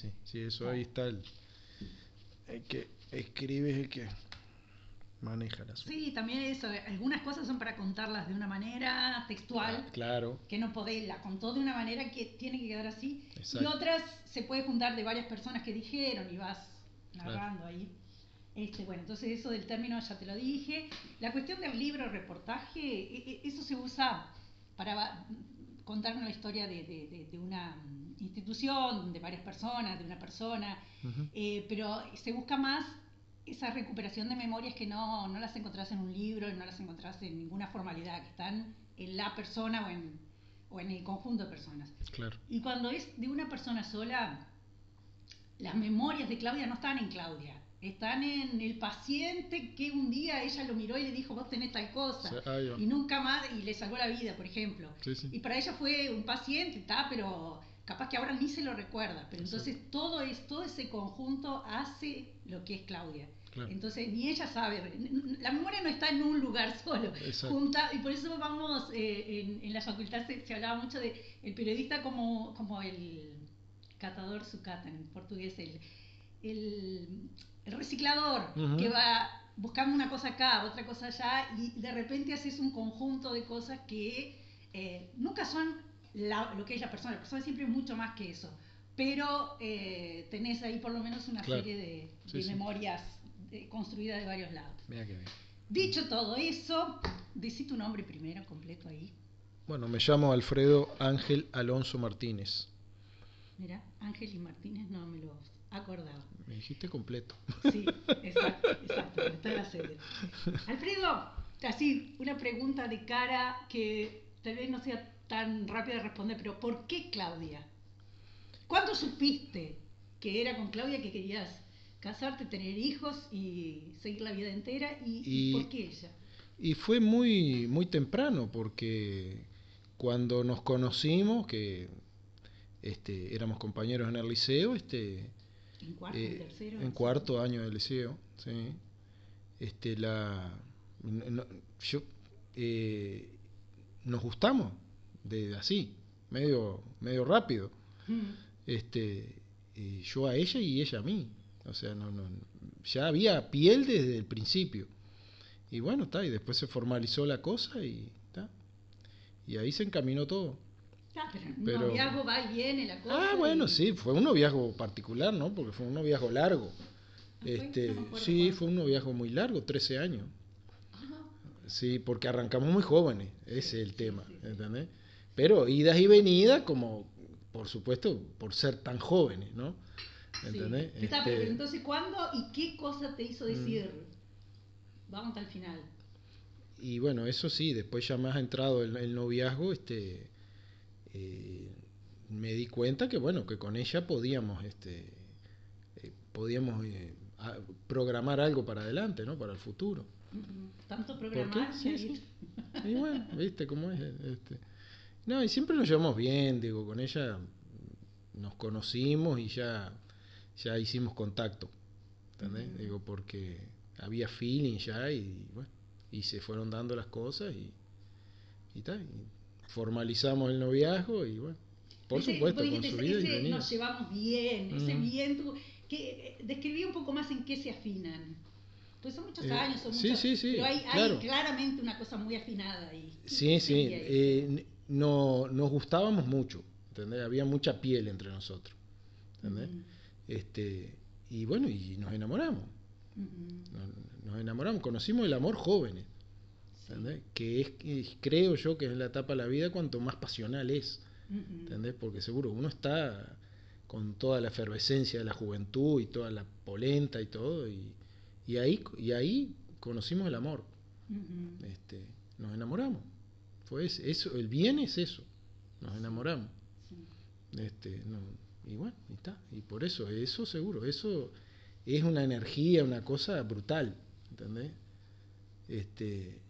sí, sí, eso ahí está el, el que escribe es el que maneja las Sí, también eso, algunas cosas son para contarlas de una manera textual, Ah, Claro, que no podés, la contó de una manera que tiene que quedar así, y Exacto. otras se puede juntar de varias personas que dijeron y vas narrando ahí. Este, bueno, entonces eso del término ya te lo dije. La cuestión del libro reportaje, e- e- eso se usa para va- contar una historia de, de- una mm, institución, de varias personas, de una persona, eh, pero se busca más esa recuperación de memorias que no, no las encontrás en un libro, no las encontrás en ninguna formalidad, que están en la persona o en, o en el conjunto de personas. claro. Y cuando es de una persona sola, las memorias de Claudia no están en Claudia, están en el paciente que un día ella lo miró y le dijo, vos tenés tal cosa, Sí, y nunca más, y le salvó la vida, por ejemplo. Sí, sí. Y para ella fue un paciente, está, pero capaz que ahora ni se lo recuerda. Pero entonces todo es todo ese conjunto hace lo que es Claudia. Claro. Entonces ni ella sabe, la memoria no está en un lugar solo, junta, y por eso vamos, eh, en, en la facultad se, se hablaba mucho de el periodista como, como el catador sucata en portugués, el, el, el reciclador que va buscando una cosa acá, otra cosa allá, y de repente haces un conjunto de cosas que eh, nunca son la- lo que es la persona, la persona siempre es mucho más que eso, pero eh, tenés ahí por lo menos una Claro. serie de, Sí, de sí. memorias eh, construidas de varios lados. Mira qué bien. Dicho todo eso, decí tu nombre primero, completo ahí. Bueno, me llamo Alfredo Ángel Alonso Martínez. Mira, Ángel y Martínez no me lo acordaba. Me dijiste completo. Sí, exacto, exacto, está en la serie. Alfredo, así, una pregunta de cara que tal vez no sea tan rápida de responder, pero ¿por qué Claudia? ¿Cuándo supiste que era con Claudia que querías casarte, tener hijos y seguir la vida entera? ¿Y, y Y- por qué ella? Y fue muy, muy temprano porque cuando nos conocimos, que este, éramos compañeros en el liceo, este, ¿En cuarto, eh, tercero? en cuarto año del liceo, sí. Este, la, no- yo, eh, nos gustamos, de así, medio, medio rápido. Mm, Este, eh, yo a ella y ella a mí. O sea, no, no, ya había piel desde el principio. Y bueno, está, y después se formalizó la cosa y está. Y ahí se encaminó todo. Ah, pero un noviazgo va y viene la cosa. Ah, bueno, sí, fue un noviazgo particular, ¿no? Porque fue un noviazgo largo. fue? Este, No sí, fue un noviazgo muy largo, 13 años. Ajá. Sí, porque arrancamos muy jóvenes, ese es el tema, sí, sí. ¿entendés? Pero idas y venidas, como, por supuesto, por ser tan jóvenes, ¿no? Sí. ¿Entendés? Está, Este, pero entonces, ¿cuándo y qué cosa te hizo decir? Vamos hasta el final. Y bueno, eso sí, después ya más entrado el, el noviazgo, este, eh, me di cuenta que bueno, que con ella podíamos, este, eh, podíamos eh, a- programar algo para adelante, ¿no? Para el futuro. Tanto ¿Por programar. Sí, sí. Y bueno, viste cómo es. Este. No, y siempre nos llevamos bien, digo, con ella nos conocimos y ya, ya hicimos contacto. ¿Entendés? Ujú. Digo, porque había feeling ya y bueno, y se fueron dando las cosas y, y tal. y formalizamos el noviazgo y bueno, por Ese- supuesto, con su vida ese. Nos llevamos bien, ese bien. tú- que, describí un poco más en qué se afinan. Pues son muchos Eh, años, son sí, muchos, sí, sí, pero hay, hay claramente una cosa muy afinada ahí. ¿Qué- Sí, sí, eh, no, nos gustábamos mucho, ¿entendés? Había mucha piel entre nosotros, ¿entendés? Este, y bueno, y nos enamoramos, nos, nos enamoramos, conocimos el amor jóvenes. ¿Entendés? Que es, es- creo yo que es la etapa de la vida cuanto más pasional es, Ujú. ¿entendés? Porque seguro uno está con toda la efervescencia de la juventud y toda la polenta y todo, y, y ahí, y ahí conocimos el amor, este, nos enamoramos. Fue ese- eso, el bien es eso, nos enamoramos. Sí. Este, no, y bueno, y está. Y por eso, eso seguro, eso es una energía, una cosa brutal, ¿entendés? Este,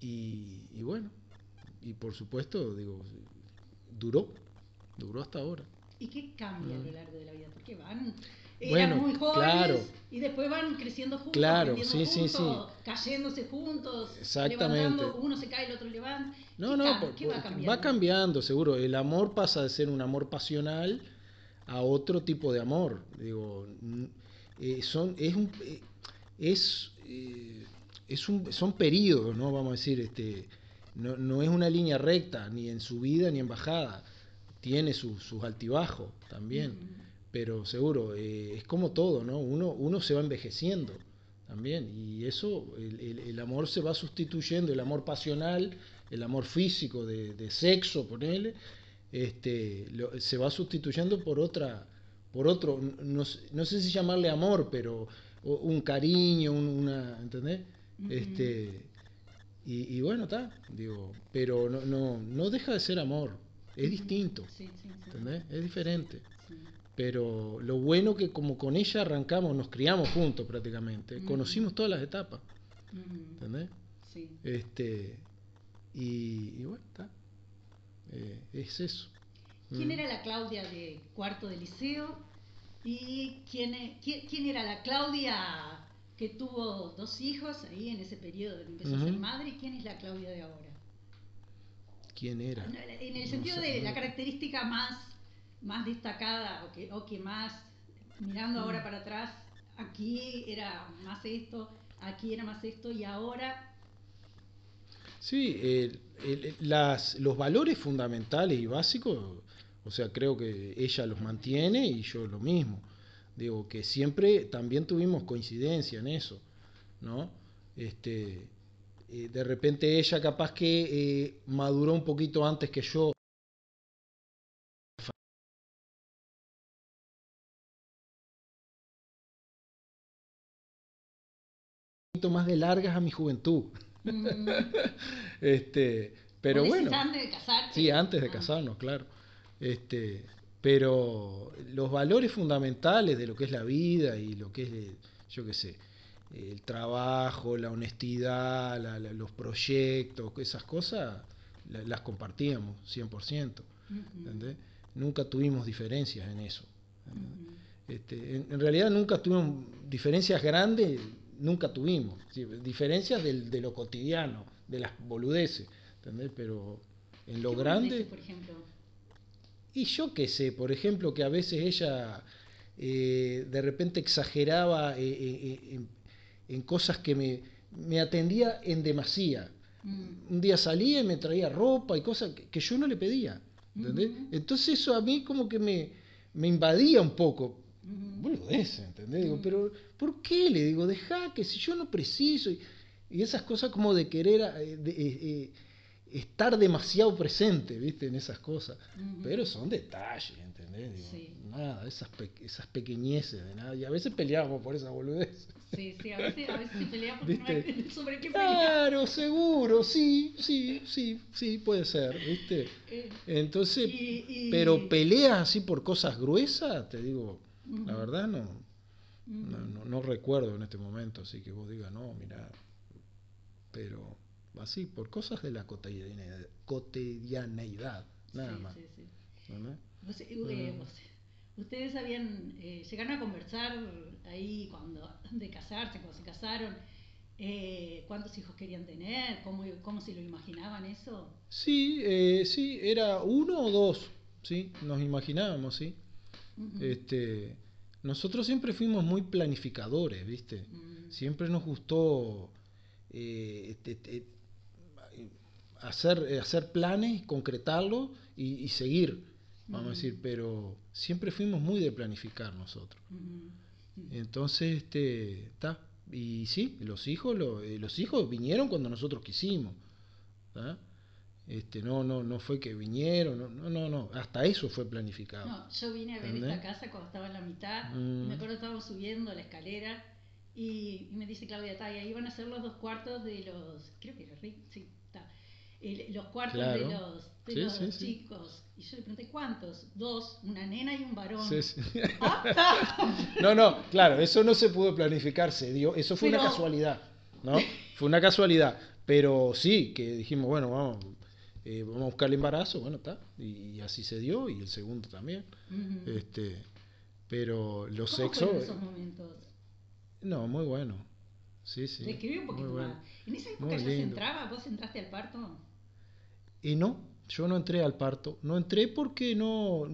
y, y bueno, y por supuesto, digo, duró, duró hasta ahora. ¿Y qué cambia a lo largo de la vida? Porque van, eran Bueno, muy jóvenes claro. y después van creciendo juntos, Claro, sí, sí, juntos, cayéndose juntos, Exactamente. levantando, uno se cae, el otro levanta. No, ¿Qué no, por- ¿Qué va cambiando? va cambiando, seguro. El amor pasa de ser un amor pasional a otro tipo de amor. Digo, eh, son, es un, eh, es, es un, son periodos, ¿no? Vamos a decir, este, no, no, es una línea recta, ni en subida ni en bajada. Tiene sus altibajos también. Pero seguro, es como todo, ¿no? Uno, uno se va envejeciendo también. Y eso, el, el, amor se va sustituyendo, el amor pasional, el amor físico de, de sexo, ponele, este, se va sustituyendo por otra, por otro, no, no, sé si llamarle amor, pero un cariño, una, ¿entendés? Este, y, bueno, está, digo, pero no, no, no deja de ser amor, es distinto, ¿entendés? Es diferente. Pero lo bueno que como con ella arrancamos, nos criamos juntos prácticamente, conocimos todas las etapas. ¿Entendés? Sí. Este, y, bueno, está. Eh, es eso. ¿Quién era la Claudia de cuarto de liceo? ¿Y quién, e, quién, era la Claudia que tuvo dos hijos ahí en ese periodo, empezó a ser madre? ¿Y quién es la Claudia de ahora? ¿Quién era? En el sentido de la característica más más destacada o que, o que más, mirando ahora para atrás, aquí era más esto, aquí era más esto y ahora... Sí, las, los valores fundamentales y básicos, o sea, creo que ella los mantiene y yo lo mismo. Digo que siempre también tuvimos coincidencia en eso, ¿no? Este, eh, de repente ella capaz que eh, maduró un poquito antes que yo más de largas a mi juventud. Mm. este, pero bueno. Antes de casarte. Sí, antes de ah. casarnos, claro. Este, pero los valores fundamentales de lo que es la vida y lo que es, yo qué sé, el trabajo, la honestidad, los proyectos, esas cosas, las compartíamos 100%. Nunca tuvimos diferencias en eso. este, en, realidad nunca tuvimos diferencias grandes nunca tuvimos. Diferencias de lo cotidiano, de las boludeces, ¿entendés? Pero en lo grande... por ejemplo? Y yo qué sé, por ejemplo, que a veces ella eh, de repente exageraba eh, eh, en, cosas que me, me atendía en demasía. Mm. Un día salía y me traía ropa y cosas que, yo no le pedía. ¿entendés? Entonces eso a mí como que me, me invadía un poco boludez, ¿entendés? Digo, pero ¿por qué? Le digo, deja que si yo no preciso. Y, esas cosas como de querer estar demasiado presente, ¿viste? En esas cosas. Pero son detalles, ¿entendés? Nada, esas, esas pequeñeces de nada. Y a veces peleamos por esa boludez. Sí, sí, a veces, a veces se pelea porque no hay sobre qué pelear. Claro, seguro, sí, sí, sí, sí, puede ser, ¿viste? Entonces, pero peleas así por cosas gruesas, te digo, la verdad no, no, no, recuerdo en este momento, así que vos digas, no, mira, pero así, por cosas de la cotidianeidad, cotidianeidad nada más. Eh, ustedes habían, eh, llegaron a conversar ahí cuando de casarse, cuando se casaron, eh, cuántos hijos querían tener, cómo, cómo se lo imaginaban eso. Sí, eh, sí, era uno o dos, sí, nos imaginábamos, sí este, nosotros siempre fuimos muy planificadores, ¿viste? Mm. Siempre nos gustó eh, hacer, hacer planes, concretarlos y, seguir, vamos a decir, pero siempre fuimos muy de planificar nosotros. Entonces, este, está. Y sí, los hijos, eh, los hijos vinieron cuando nosotros quisimos. Este, no, no, no fue que vinieron, no, no, no, hasta eso fue planificado. No, yo vine a ver esta casa cuando estaba en la mitad, me mm. acuerdo que estábamos subiendo la escalera y, me dice Claudia, Taya, ahí van a ser los dos cuartos de los, creo que era Rick, sí, está, los cuartos de los, de los chicos. Y yo le pregunté, ¿cuántos? Dos, una nena y un varón. no, no, claro, eso no se pudo planificar, se dio, eso fue una casualidad, ¿no? Fue una casualidad, pero sí, que dijimos, bueno, vamos eh, vamos a buscar el embarazo, bueno, está, y, así se dio, y el segundo también. este, pero los ¿Cómo sexos... esos momentos? No, muy bueno. Sí, sí. Describí un poquito más. ¿En esa época ya se entraba? ¿Vos entraste al parto? Y no, yo no entré al parto. No entré porque no,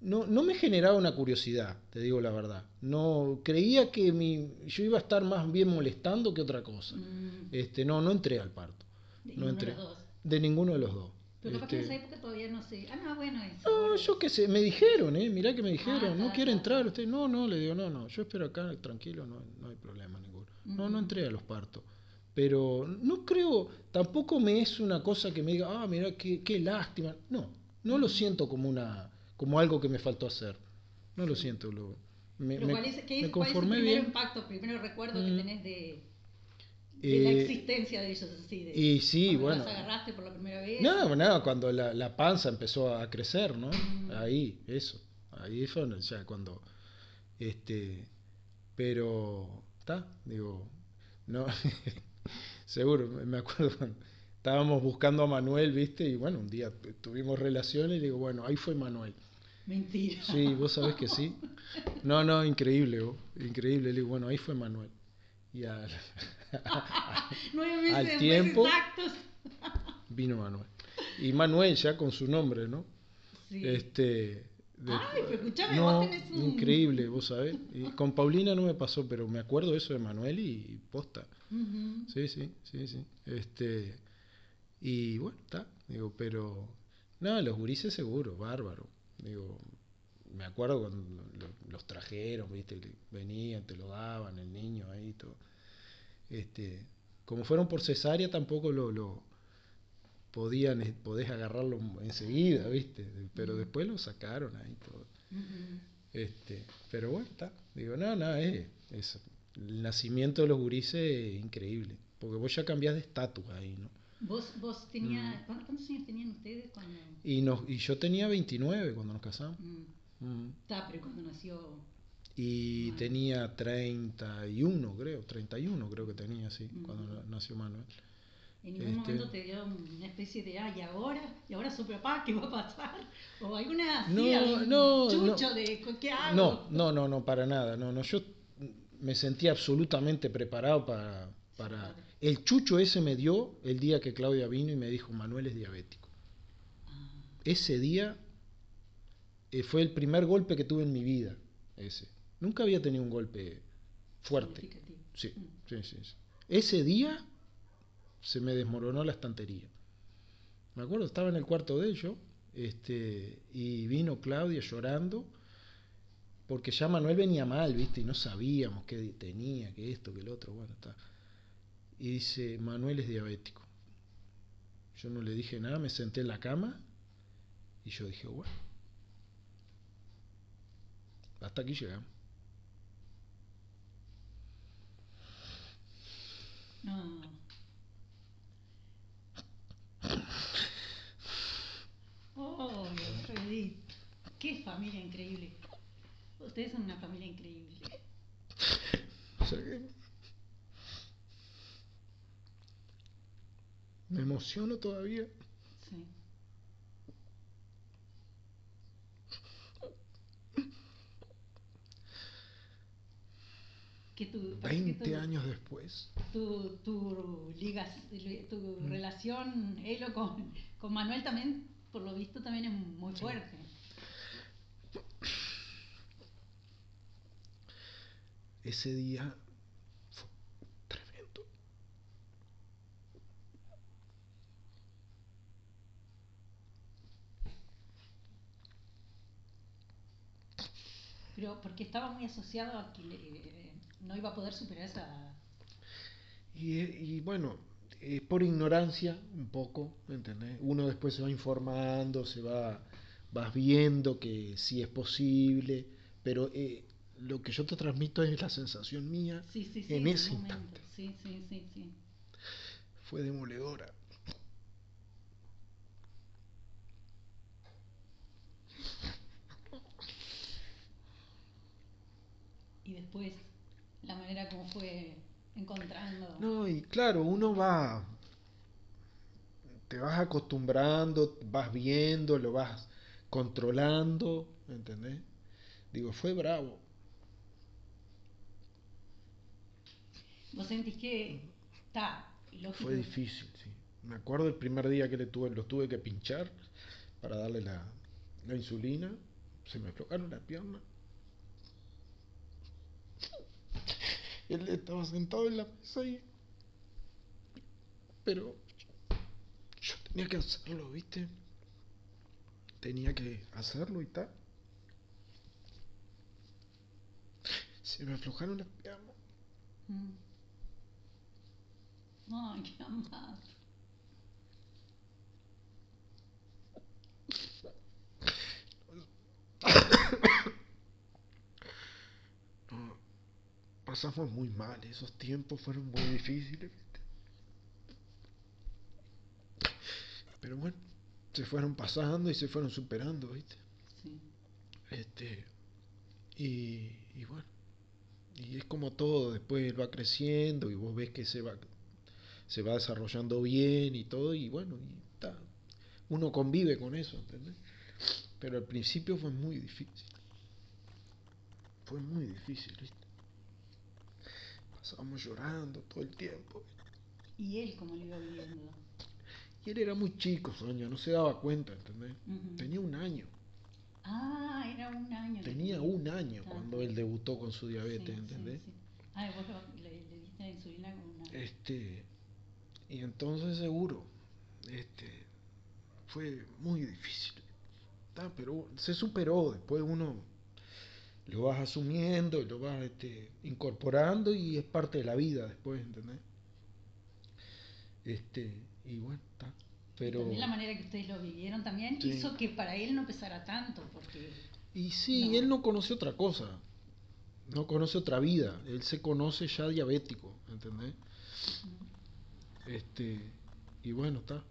no, no me generaba una curiosidad, te digo la verdad. No creía que mi, yo iba a estar más bien molestando que otra cosa. Mm. Este, no, no entré al parto. De no entré. de los dos. De ninguno de los dos. Pero capaz que en Este, esa época todavía no sé. Ah, no, bueno, eso. no, yo qué sé, me dijeron, ¿eh? Mirá que me dijeron, Ah, no está, quiere entrar usted. No, no, le digo, no, no, yo espero acá, tranquilo, no, no hay problema ninguno. No, no Ujú. entré a los partos. Pero no creo, tampoco me es una cosa que me diga, ah, mira, qué, qué lástima. No, no lo siento como una como algo que me faltó hacer. No lo siento. Lo, me, Pero ¿cuál es, qué me es, cuál es el primer bien. impacto, primero recuerdo Mm. que tenés de, de la Eh, existencia de ellos así? De, y sí, bueno. los agarraste por la primera vez? No, no, cuando la, la panza empezó a crecer, ¿no? Mm. Ahí, eso. Ahí fue donde ya cuando. Este. Pero. Está, digo. No. Seguro, me acuerdo cuando estábamos buscando a Manuel, ¿viste? Y bueno, un día tu- tuvimos relaciones y digo, bueno, ahí fue Manuel. Mentira. Sí, vos sabés que sí. No, no, increíble, vos, increíble. Le digo, bueno, ahí fue Manuel. Y al, al después tiempo- vino Manuel. Y Manuel ya con su nombre, ¿no? Sí. Este, de- Ay, pero escuchame, no, vos tenés un- increíble, vos sabés. Y con Paulina no me pasó, pero me acuerdo eso de Manuel y, y posta. Sí, sí, sí, sí. Este, y bueno, está, digo, pero no, los gurises seguro, bárbaro. Digo, me acuerdo cuando lo- los trajeron, viste, venían, te lo daban, el niño ahí, todo. Este, como fueron por cesárea, tampoco lo, lo podían, eh, podés agarrarlo enseguida, viste, pero después lo sacaron ahí todo. Este, pero bueno, está. Digo, no, no, es, es- el nacimiento de los gurises es increíble. Porque vos ya cambiás de estatus ahí, ¿no? Vos, vos tenías, Mm. ¿cuántos, años tenían ustedes cuando...? Y, nos, y yo tenía 29 cuando nos casamos. Mm. Mm. Está, pero cuando nació... Y tenía 31, creo, 31 creo que tenía, sí, cuando na- nació Manuel. En ningún Este- momento te dio una especie de, ay, ¿y ahora? ¿Y ahora su papá qué va a pasar? O alguna así, No, algún no, chucho no. de, ¿qué hago? No, no, no, no, para nada. No, no, yo me sentía absolutamente preparado para, para... El chucho ese me dio el día que Claudia vino y me dijo, Manuel es diabético. Ah, Ese día eh, fue el primer golpe que tuve en mi vida, ese. Nunca había tenido un golpe fuerte. Sí, Mm. sí, sí, sí. Ese día se me desmoronó la estantería. Me acuerdo, estaba en el cuarto de ellos, este, y vino Claudia llorando, porque ya Manuel venía mal, ¿viste? Y no sabíamos qué tenía, que esto, que el otro, bueno, está. Y dice, Manuel es diabético. Yo no le dije nada, me senté en la cama y yo dije, bueno, hasta aquí llegamos. No. Oh, Alfredito. Qué familia increíble. Ustedes son una familia increíble. Me emociono todavía. Sí. Que tu, parece que 20 tu- años después. tu, tu, ligas, tu Mm. relación, Elo, con, con Manuel también, por lo visto, también es muy fuerte. Ese día fue tremendo. Pero porque estaba muy asociado a que le- no iba a poder superar esa... Y, y bueno, eh, por ignorancia un poco, ¿entendés? Uno después se va informando, se va, vas viendo que sí es posible, pero eh, lo que yo te transmito es la sensación mía Sí, sí, sí. en ese ese momento. instante. Sí, sí, sí, sí. Fue demoledora. Y después, la manera como fue encontrando... No, y claro, uno va, te vas acostumbrando, vas viendo, lo vas controlando, ¿entendés? Digo, fue bravo. Vos sentís que está, lógico. Fue difícil, sí. Me acuerdo el primer día que le tuve, los tuve que pinchar para darle la, la insulina. se me aflojaron las piernas. Él estaba sentado en la mesa y... Pero yo tenía que hacerlo, ¿viste? Tenía que hacerlo y tal. Se me aflojaron las piernas. Mm. Ay, qué amado. No, pasamos muy mal, esos tiempos fueron muy difíciles. ¿viste? Pero bueno, se fueron pasando y se fueron superando, ¿viste? Sí. Este, y, y bueno, y es como todo, después él va creciendo y vos ves que se va, se va desarrollando bien y todo, y bueno, y ta, uno convive con eso, ¿entendés? Pero al principio fue muy difícil. Fue muy difícil, ¿viste? Pasábamos llorando todo el tiempo. ¿Y él cómo lo iba viviendo? Y él era muy chico, Sonia, no se daba cuenta, ¿entendés? Tenía un año. Ah, era un año. Tenía un año Ah. cuando él debutó con su Sí, diabetes, sí, ¿entendés? sí. Ah, vos lo- le, le diste insulina con una... Este, y entonces seguro, este, fue muy difícil. Ta, pero se superó, después uno lo vas asumiendo, lo vas este, incorporando y es parte de la vida después, ¿entendés? Este, y bueno, está. Pero, También la manera que ustedes lo vivieron también Sí. hizo que para él no pesara tanto, porque... y sí, No. él no conoce otra cosa, no conoce otra vida, él se conoce ya diabético, ¿entendés? Este, y bueno, está.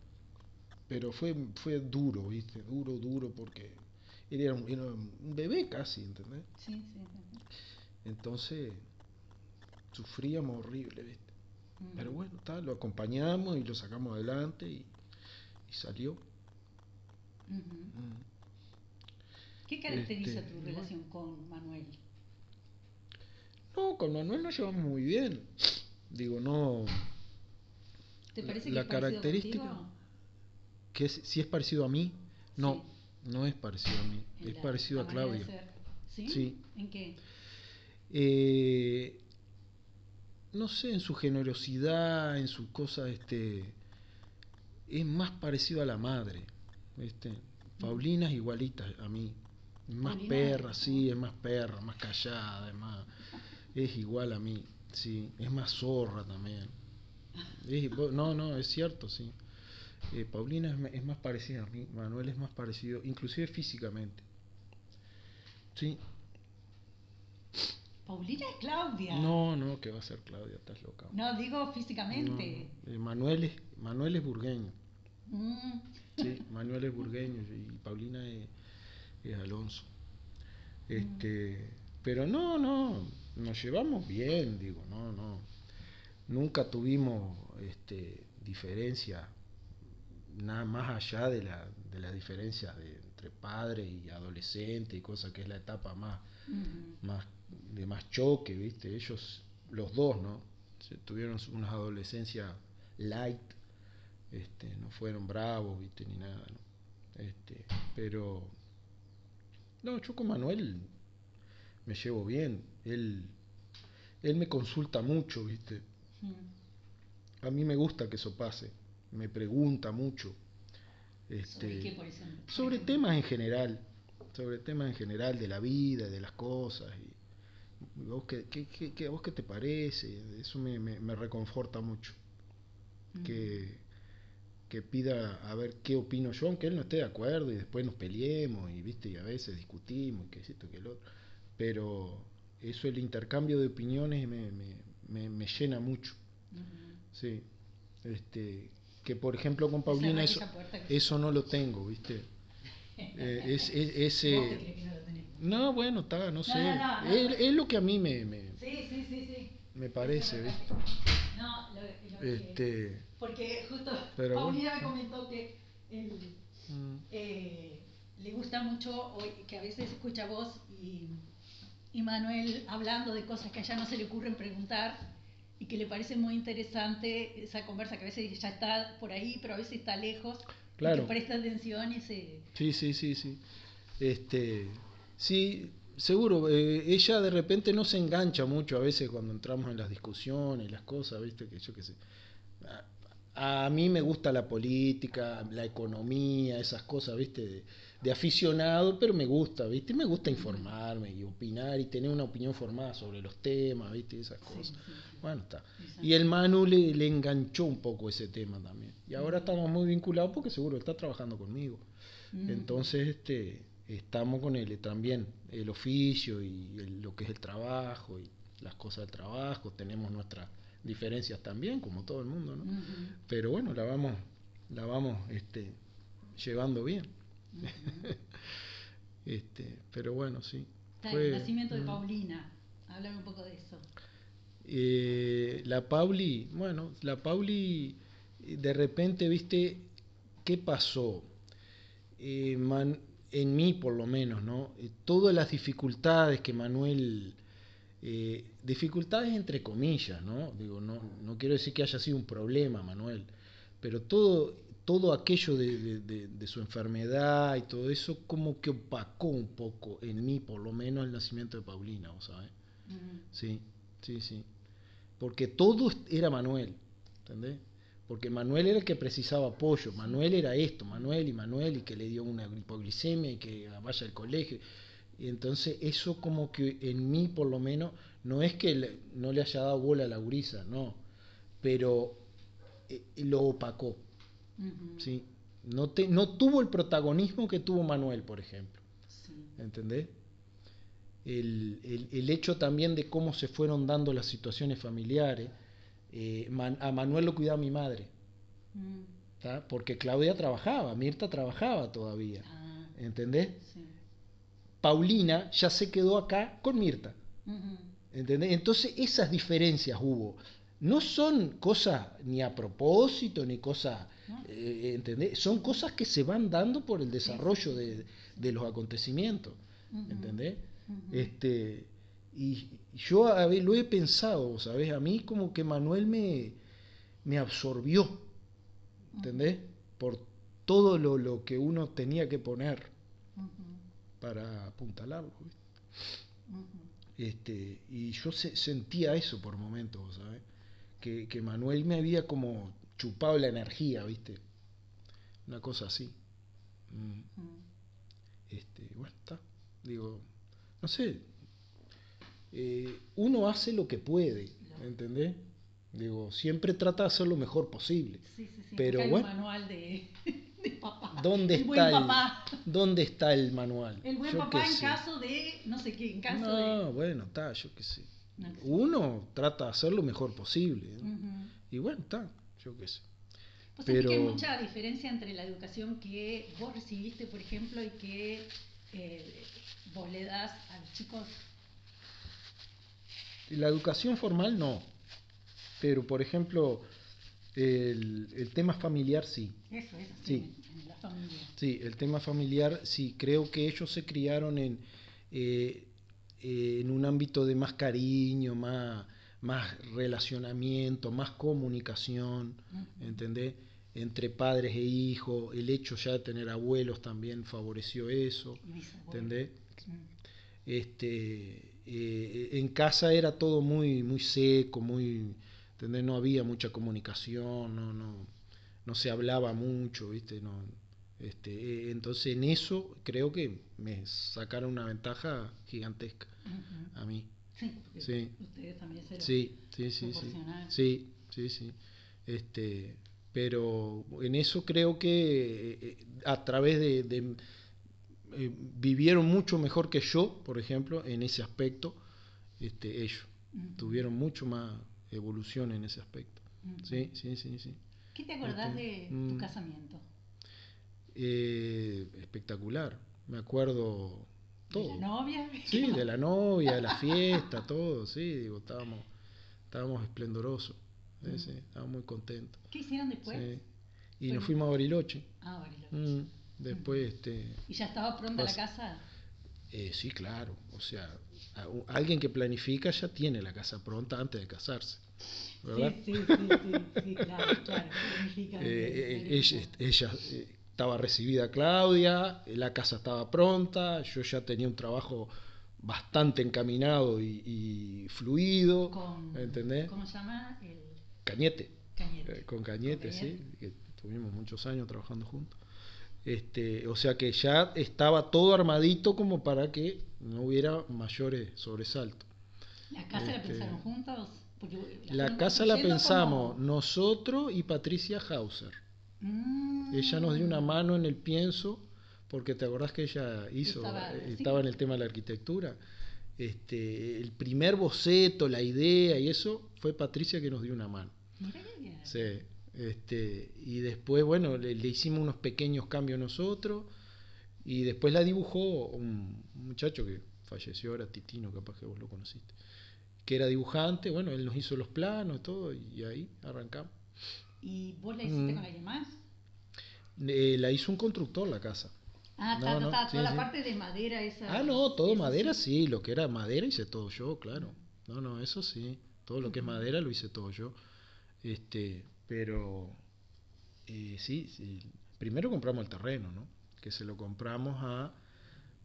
Pero fue, fue duro, ¿viste? Duro, duro, porque él era un, era un bebé casi, ¿entendés? Sí, sí. Entonces, sufríamos horrible, ¿viste? Mm. Pero bueno, está, lo acompañamos y lo sacamos adelante y, y salió. Mm. ¿Qué caracteriza Este, tu relación con Manuel? No, con Manuel nos llevamos muy bien. Digo, no. ¿Te La- parece la que es parecido característica- contigo? que es- si es parecido a mí, no, no es parecido a mí, es la- parecido a ser. ¿Sí? Sí. ¿En qué? Eh, no sé, en su generosidad, en su cosa, este, es más parecido a la madre. ¿viste? Paulina es igualita a mí. Es más Paulina perra, es- sí, es más perra, más callada, es más, es igual a mí, sí, es más zorra también. Es- no, no, es cierto, sí. Eh, Paulina es, más parecida a mí, Manuel es más parecido, inclusive físicamente. Sí, Paulina es Claudia. no, no, que va a ser Claudia, estás loca. No, digo físicamente. No. Eh, Manuel, es, Manuel es burgueño. Mm. Sí, Manuel es burgueño y Paulina es, es Alonso. Este, pero no, no, nos llevamos bien, digo, no, no. Nunca tuvimos este, diferencia, nada más allá de la, de las diferencias de, entre padre y adolescente y cosa que es la etapa más, más de más choque, ¿viste? Ellos, los dos, ¿no? Se tuvieron unas adolescencias light, este, no fueron bravos, ¿viste? Ni nada, ¿no? Este, pero, no, yo con Manuel me llevo bien, él, él me consulta mucho, ¿viste? A mí me gusta que eso pase, me pregunta mucho. Este, ¿Sobre qué, por ejemplo? Por sobre ejemplo. temas en general, sobre temas en general de la vida, de las cosas. Y, y vos qué, qué, qué- vos qué te parece? Eso me, me, me reconforta mucho. Mm. Que, que pida a ver qué opino yo, aunque él no esté de acuerdo y después nos peleemos y viste y a veces discutimos y que es esto que el otro. Pero eso, el intercambio de opiniones me, me, me, me llena mucho. Sí. Este, que por ejemplo con Paulina es eso, eso no lo tengo, ¿viste? Eh, es, es- ese- Vos te crees que no lo tenés. no, bueno, está, no sé. no, no, no. Es, es lo que a mí me, me, Sí, sí, sí, me parece, ¿viste? No, lo, lo que- Este, Porque justo Pero Paulina me comentó que él, mm, eh, le gusta mucho hoy, que a veces escucha vos y, y Manuel hablando de cosas que a ella no se le ocurren preguntar y que le parece muy interesante esa conversa que a veces ya está por ahí, pero a veces está lejos. y Claro. que presta atención y se... sí, sí, sí, sí. Este, Sí, seguro. eh, ella de repente no se engancha mucho a veces cuando entramos en las discusiones, las cosas, ¿viste? Que yo qué sé. A, a mí me gusta la política, la economía, esas cosas, ¿viste? De, de aficionado, pero me gusta, ¿viste? Me gusta informarme y opinar y tener una opinión formada sobre los temas, ¿viste? Esas cosas. sí, sí. Bueno, está. Y el Manu le, le enganchó un poco ese tema también. Y ahora estamos muy vinculados porque seguro está trabajando conmigo. Mm. Entonces, este, estamos con él también, el oficio y el- lo que es el trabajo y las cosas del trabajo. Tenemos nuestras diferencias también, como todo el mundo, ¿no? Ujú, Pero bueno, la vamos, la vamos este, llevando bien. ujú. Este, pero bueno, sí. Está, Fue- el nacimiento de. Paulina. Háblame un poco de eso. Eh, la Pauli, bueno, la Pauli, de repente, viste, ¿qué pasó? Eh, Man- en mí, por lo menos, ¿no? Eh, todas las dificultades que Manuel, dificultades entre comillas, ¿no? Digo, no, no quiero decir que haya sido un problema, Manuel, pero todo, todo aquello de, de- de- de su enfermedad y todo eso, como que opacó un poco, en mí, por lo menos, el nacimiento de Paulina. Ujú. Sí, sí, sí. Porque todo era Manuel, ¿entendés? Porque Manuel era el que precisaba apoyo, Manuel era esto, Manuel y Manuel, y que le dio una hipoglicemia y que vaya al colegio. Y entonces eso como que en mí por lo menos, no es que le- no le haya dado bola a la gurisa, no, pero eh, lo opacó. ¿sí? No, te, no tuvo el protagonismo que tuvo Manuel, por ejemplo. Sí. ¿entendés? El, el- el hecho también de cómo se fueron dando las situaciones familiares. eh, Man- a Manuel lo cuidaba mi madre, Mm. porque Claudia trabajaba, Mirta trabajaba todavía, Ah, ¿entendés? sí. Paulina ya se quedó acá con Mirta, Ujú. ¿entendés? Entonces esas diferencias hubo. No son cosas ni a propósito, ni cosas, No. eh, ¿entendés? Son cosas que se van dando por el desarrollo de, de los acontecimientos, Ujú. ¿entendés? Este, y yo a ver, lo he pensado, ¿sabes? A mí como que Manuel me, me absorbió, ¿entendés? Por todo lo, lo que uno tenía que poner para apuntalarlo. Este, y yo se- sentía eso por momentos, ¿sabes? Que, que Manuel me había como chupado la energía, ¿viste? Una cosa así. Mm. Este, bueno, está. Digo, no sé. eh, uno hace lo que puede. ¿entendés? Digo, siempre trata de hacer lo mejor posible. Sí, sí, sí. Pero bueno. un manual de, de papá. ¿Dónde el está buen el, papá. ¿Dónde está el manual? El buen Yo papá en sé. caso de, no sé qué, en caso No, de... bueno, está, yo qué sé. No sé. Uno trata de hacer lo mejor posible. Y bueno, está, yo qué sé. Que hay Pero- mucha diferencia entre la educación que vos recibiste, por ejemplo, y que eh, vos le das a los chicos. La educación formal no. Pero, por ejemplo, el, el tema familiar sí. Eso, eso, Sí. en, en la familia. Sí, el tema familiar, sí, creo que ellos se criaron en, eh, eh, en un ámbito de más cariño, más, más relacionamiento, más comunicación, Ujú. ¿entendés? Entre padres e hijos, el hecho ya de tener abuelos también favoreció eso. ¿entendés? Este, eh, en casa era todo muy, muy seco, muy, ¿entendés? No había mucha comunicación, no, no, no se hablaba mucho, ¿viste? No, este, eh, entonces en eso creo que me sacaron una ventaja gigantesca a mí. Sí, Sí. ustedes también se Sí, sí, sí, sí. Sí, sí, sí. Este, pero en eso creo que eh, eh, a través de, de- eh, vivieron mucho mejor que yo, por ejemplo, en ese aspecto, este, ellos tuvieron mucho más evolución en ese aspecto. Sí, sí, sí, sí. ¿Qué te acordás Este, de tu mm. casamiento? Eh, espectacular. Me acuerdo todo. ¿De la novia? Sí, de la novia, de la fiesta, todo, sí, digo, estábamos, estábamos esplendorosos, sí, sí, estábamos muy contentos. ¿Qué hicieron después? sí. Y nos fuimos a Bariloche. Ah, Bariloche. Mm, Después, este, ¿Y ya estaba pronta la casa? eh, sí, claro, o sea, a- alguien que planifica ya tiene la casa pronta antes de casarse, ¿verdad? Sí, sí, sí, sí, claro, claro. planifica Eh, eh, ella, ella, eh, estaba recibida Claudia, la casa estaba pronta, yo ya tenía un trabajo bastante encaminado y, fluido, con, ¿entendés? ¿Cómo se llama? El... Cañete. Cañete. Con Cañete, sí, que tuvimos muchos años trabajando juntos. Este, o sea que ya estaba todo armadito como para que no hubiera mayores sobresaltos. ¿La casa la este, pensaron juntos? la, casa la pensamos nosotros y Patricia Hauser. Mm. Ella nos dio una mano en el pienso, porque te acordás que ella hizo, estaba, en el tema de la arquitectura. Este, el primer boceto, la idea y eso, fue Patricia que nos dio una mano. Sí, este, y después, bueno, le, hicimos unos pequeños cambios nosotros, y después la dibujó un, muchacho que falleció ahora, Titino, capaz que vos lo conociste, que era dibujante, bueno, él nos hizo los planos, todo, y ahí arrancamos. ¿Y vos la hiciste mm. con alguien más? Eh, la hizo un constructor la casa. Ah, está, está, toda la parte de madera esa. Ah, no, todo madera sí. lo que era madera hice todo yo, claro. No, no, eso sí, todo lo que es madera lo hice todo yo. Este, pero eh, sí, sí, primero compramos el terreno, ¿no? Que se lo compramos a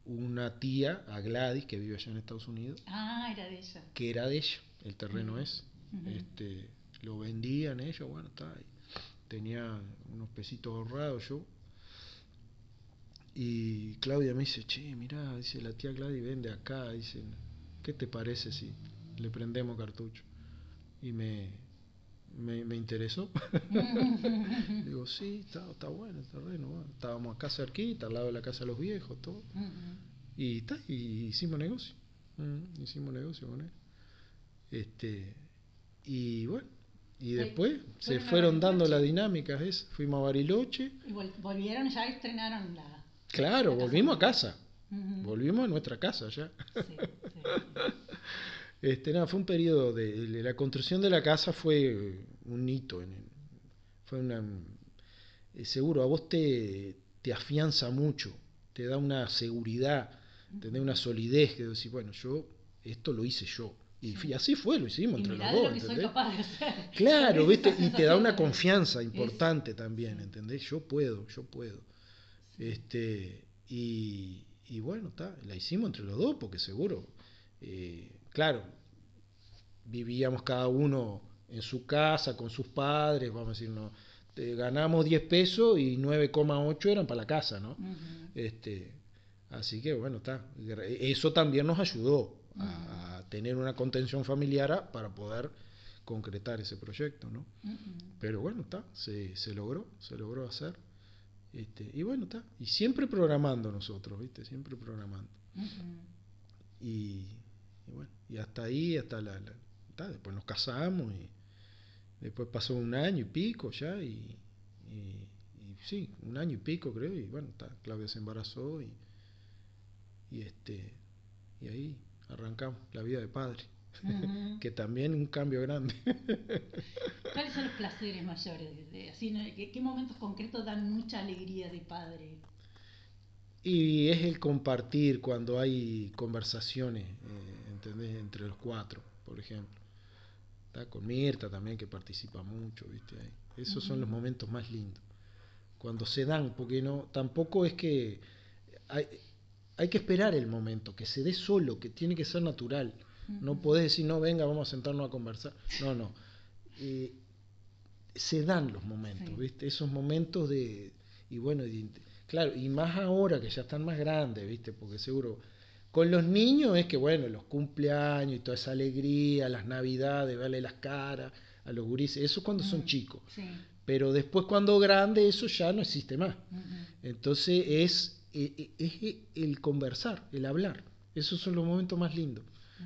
una tía, a Gladys, que vive allá en Estados Unidos. Ah, era de ella. Que era de ella, el terreno es. Este, lo vendían ellos, bueno, está ahí. Tenía unos pesitos ahorrados yo. Y Claudia me dice, che, mirá, dice la tía Gladys vende acá, dice, ¿qué te parece si le prendemos cartucho? Y me, me, interesó. Digo, sí, está, está bueno el terreno. Estábamos acá cerquita, al lado de la casa de los viejos, todo. Y, está, y hicimos negocio. Mm, hicimos negocio con él. Este, y bueno, y después se fueron dando las dinámicas, es, fuimos a Bariloche. Y volvieron, ya estrenaron la... Claro, volvimos a casa. Volvimos a nuestra casa ya. este, nada, fue un periodo de, la construcción de la casa fue un hito. En, fue una... Eh, seguro, a vos te, te afianza mucho, te da una seguridad, te da una solidez que decir, bueno, yo, esto lo hice yo. Y así fue, lo hicimos entre los dos. Claro, ¿viste? y te da una confianza importante también, ¿entendés? Yo puedo, yo puedo. Este, y, y bueno, está, la hicimos entre los dos, porque seguro, eh, claro, vivíamos cada uno en su casa, con sus padres, vamos a decir, no, ganamos 10 pesos y 9,8 eran para la casa, ¿no? este, así que bueno, está, eso también nos ayudó a, tener una contención familiar para poder concretar ese proyecto, ¿no? Pero bueno, está, se, se, logró, se logró hacer. Este, y bueno, está, y siempre programando nosotros, ¿viste? Siempre programando. y, bueno, y hasta ahí, hasta la, después nos casamos y después pasó un año y pico ya y, y, sí, un año y pico creo y bueno, está, Claudia se embarazó y, y este y ahí arrancamos la vida de padre. que también un cambio grande. ¿Cuáles son los placeres mayores? Así, ¿qué, momentos concretos dan mucha alegría de padre? Y es el compartir cuando hay conversaciones eh, entre los cuatro, por ejemplo. Con Mirta también, que participa mucho, ¿viste? Esos son los momentos más lindos. Cuando se dan, porque no tampoco es que hay, hay que esperar el momento, que se dé solo, que tiene que ser natural. No podés decir, no, venga, vamos a sentarnos a conversar. No, no. Eh, se dan los momentos, ¿viste? Esos momentos de... Y bueno, claro, y más ahora que ya están más grandes, ¿viste? Porque seguro... Con los niños es que, bueno, los cumpleaños y toda esa alegría, las navidades, verle las caras a los gurises, eso cuando son chicos. Pero después cuando grande eso ya no existe más. Entonces es eh, eh, es el conversar, el hablar. Esos son los momentos más lindos.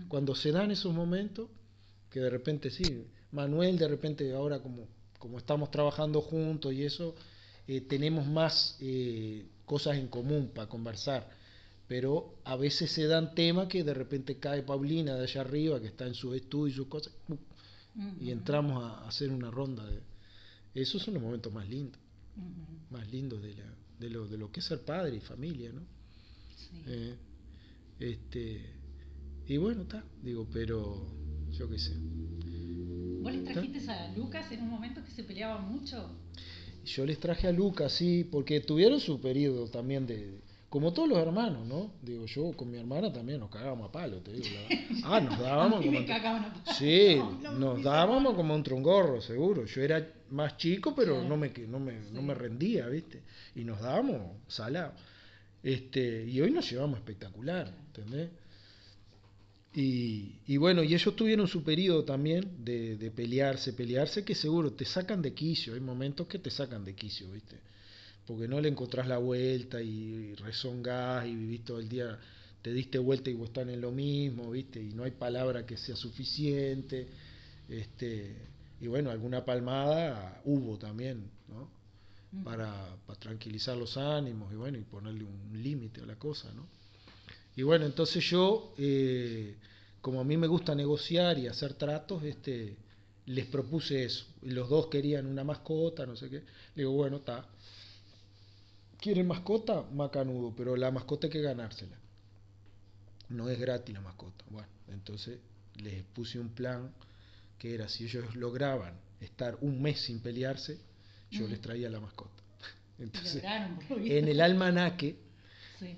Cuando se dan esos momentos, que de repente sí, Manuel de repente ahora como, como estamos trabajando juntos y eso, eh, tenemos más cosas en común para conversar. Pero a veces se dan temas que de repente cae Paulina de allá arriba, que está en su estudio y sus cosas, y entramos a, hacer una ronda. De, esos son los momentos más lindos, más lindos de la, de lo, de lo que es ser padre y familia, ¿no? Eh, este, y bueno, está, digo, pero yo qué sé. ¿Vos le trajiste a Lucas en un momento que se peleaba mucho? Yo les traje a Lucas, sí, porque tuvieron su periodo también de, como todos los hermanos, ¿no? Digo, yo con mi hermana también nos cagábamos a palo, te digo. La... Ah, nos dábamos como... Sí, nos dábamos como un trongorro, seguro. Yo era más chico, pero no, me, no, me, no me rendía, ¿viste? Y nos dábamos salado. Este, y hoy nos llevamos espectacular, ¿entendés? Y, y, bueno, y ellos tuvieron su periodo también de, de, pelearse, pelearse, que seguro te sacan de quicio, hay momentos que te sacan de quicio, ¿viste? Porque no le encontrás la vuelta y, rezongás y vivís todo el día, te diste vuelta y vos están en lo mismo, ¿viste? Y no hay palabra que sea suficiente, este, y bueno, alguna palmada hubo también, ¿no? Para, para tranquilizar los ánimos y bueno, y ponerle un límite a la cosa, ¿no? Y bueno, entonces yo, eh, como a mí me gusta negociar y hacer tratos, este, les propuse eso. Los dos querían una mascota, no sé qué. Le digo, bueno, está. ¿Quieren mascota? Macanudo, pero la mascota hay que ganársela. No es gratis la mascota. Bueno, entonces les puse un plan que era, si ellos lograban estar un mes sin pelearse, yo les traía la mascota. Entonces, en el almanaque sí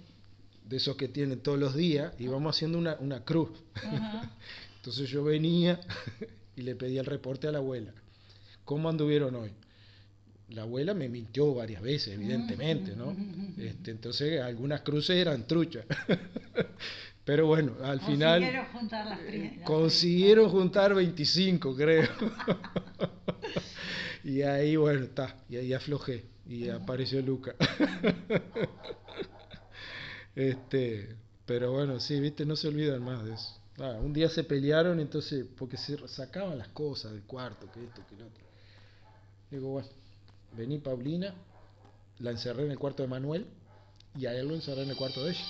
de esos que tienen todos los días, y vamos haciendo una, una cruz. Entonces yo venía y le pedí el reporte a la abuela. ¿Cómo anduvieron hoy? La abuela me mintió varias veces, evidentemente, ¿no? Este, entonces algunas cruces eran truchas. Pero bueno, al final... Juntar las consiguieron juntar 25, creo. y ahí, bueno, está. Y ahí aflojé. Y apareció Luca. Este, pero bueno, sí, viste, no se olvidan más de eso. Ah, un día se pelearon, entonces, porque se sacaban las cosas del cuarto, que esto, que lo otro. Digo, bueno, vení Paulina, la encerré en el cuarto de Manuel y a él lo encerré en el cuarto de ella.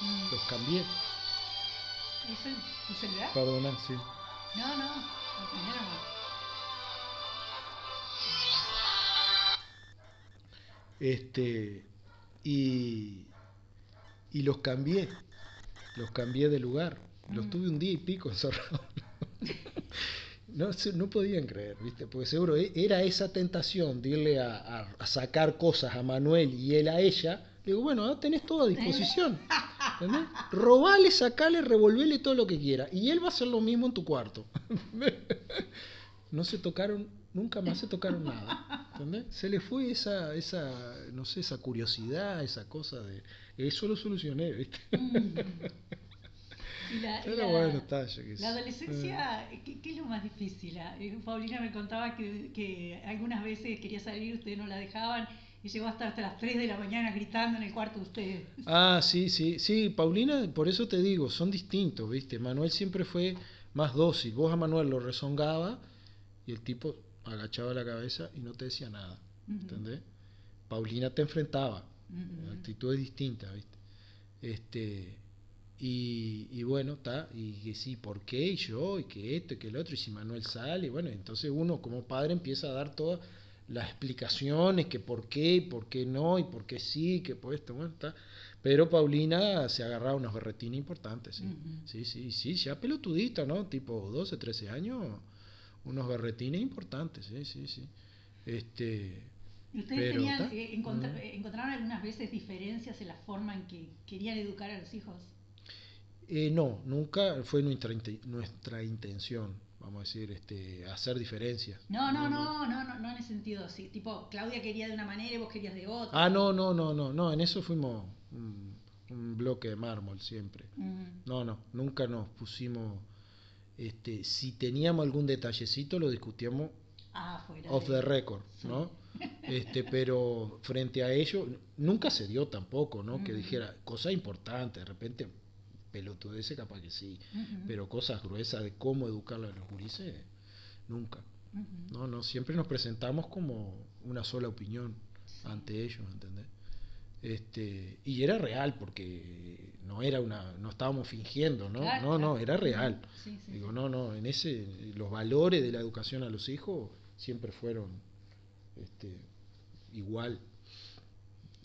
Mm. Los cambié. ¿Es el, celular? Perdona, sí. No, no, Este, y, y los cambié, los cambié de lugar. Los mm. tuve un día y pico encerrados. no, no podían creer, ¿viste? Porque seguro e, era esa tentación de irle a, sacar cosas a Manuel y él a ella. Le digo, bueno, ahora tenés todo a disposición. ¿entendés? Robale, sacale, revolvele todo lo que quiera. Y él va a hacer lo mismo en tu cuarto. no se tocaron, nunca más se tocaron nada. ¿entendés? Se le fue esa, esa, no sé, esa curiosidad, esa cosa de eso lo solucioné, ¿viste? La, Pero bueno, La adolescencia, eh. ¿qué, es lo más difícil? Ah, eh, Paulina me contaba que, que, algunas veces quería salir, ustedes no la dejaban y llegó hasta, hasta las 3 de la mañana gritando en el cuarto de ustedes. Ah, sí, sí, sí, Paulina, por eso te digo, son distintos, ¿viste? Manuel siempre fue más dócil. Vos a Manuel lo rezongaba y el tipo agachaba la cabeza y no te decía nada, ¿entendés? Paulina te enfrentaba la actitud es distinta, ¿viste? Este, y, y bueno, está, y que sí, ¿por qué? Y yo, y que esto, y que el otro, y si Manuel sale, y bueno, entonces uno como padre empieza a dar todas las explicaciones, que por qué, por qué no, y por qué sí, que por esto, bueno, está. Pero Paulina se agarraba unos berretines importantes, sí, sí, sí, sí, ya pelotudita, ¿no? Tipo 12, 13 años, unos berretines importantes, sí, sí, sí. Este, ustedes tenían, eh, eh, encontraron algunas veces diferencias en la forma en que querían educar a los hijos? Eh, no, nunca fue nuestra, nuestra intención, vamos a decir, este, hacer diferencias. No, no, no, no, no, no, en ese sentido así. Tipo, Claudia quería de una manera y vos querías de otra. Ah, no, no, no, no, no, en eso fuimos un, bloque de mármol siempre. No, no, nunca nos pusimos, este, si teníamos algún detallecito lo discutíamos ah, off the record, ¿no? Este, pero frente a ello, nunca se dio tampoco, ¿no? Que dijera cosas importantes, de repente pelotudece capaz que sí, pero cosas gruesas de cómo educar a los gurises, nunca. No, no, siempre nos presentamos como una sola opinión ante ellos, ¿entendés? Este, y era real porque no era una no estábamos fingiendo no no no era real digo no no en ese los valores de la educación a los hijos siempre fueron este, igual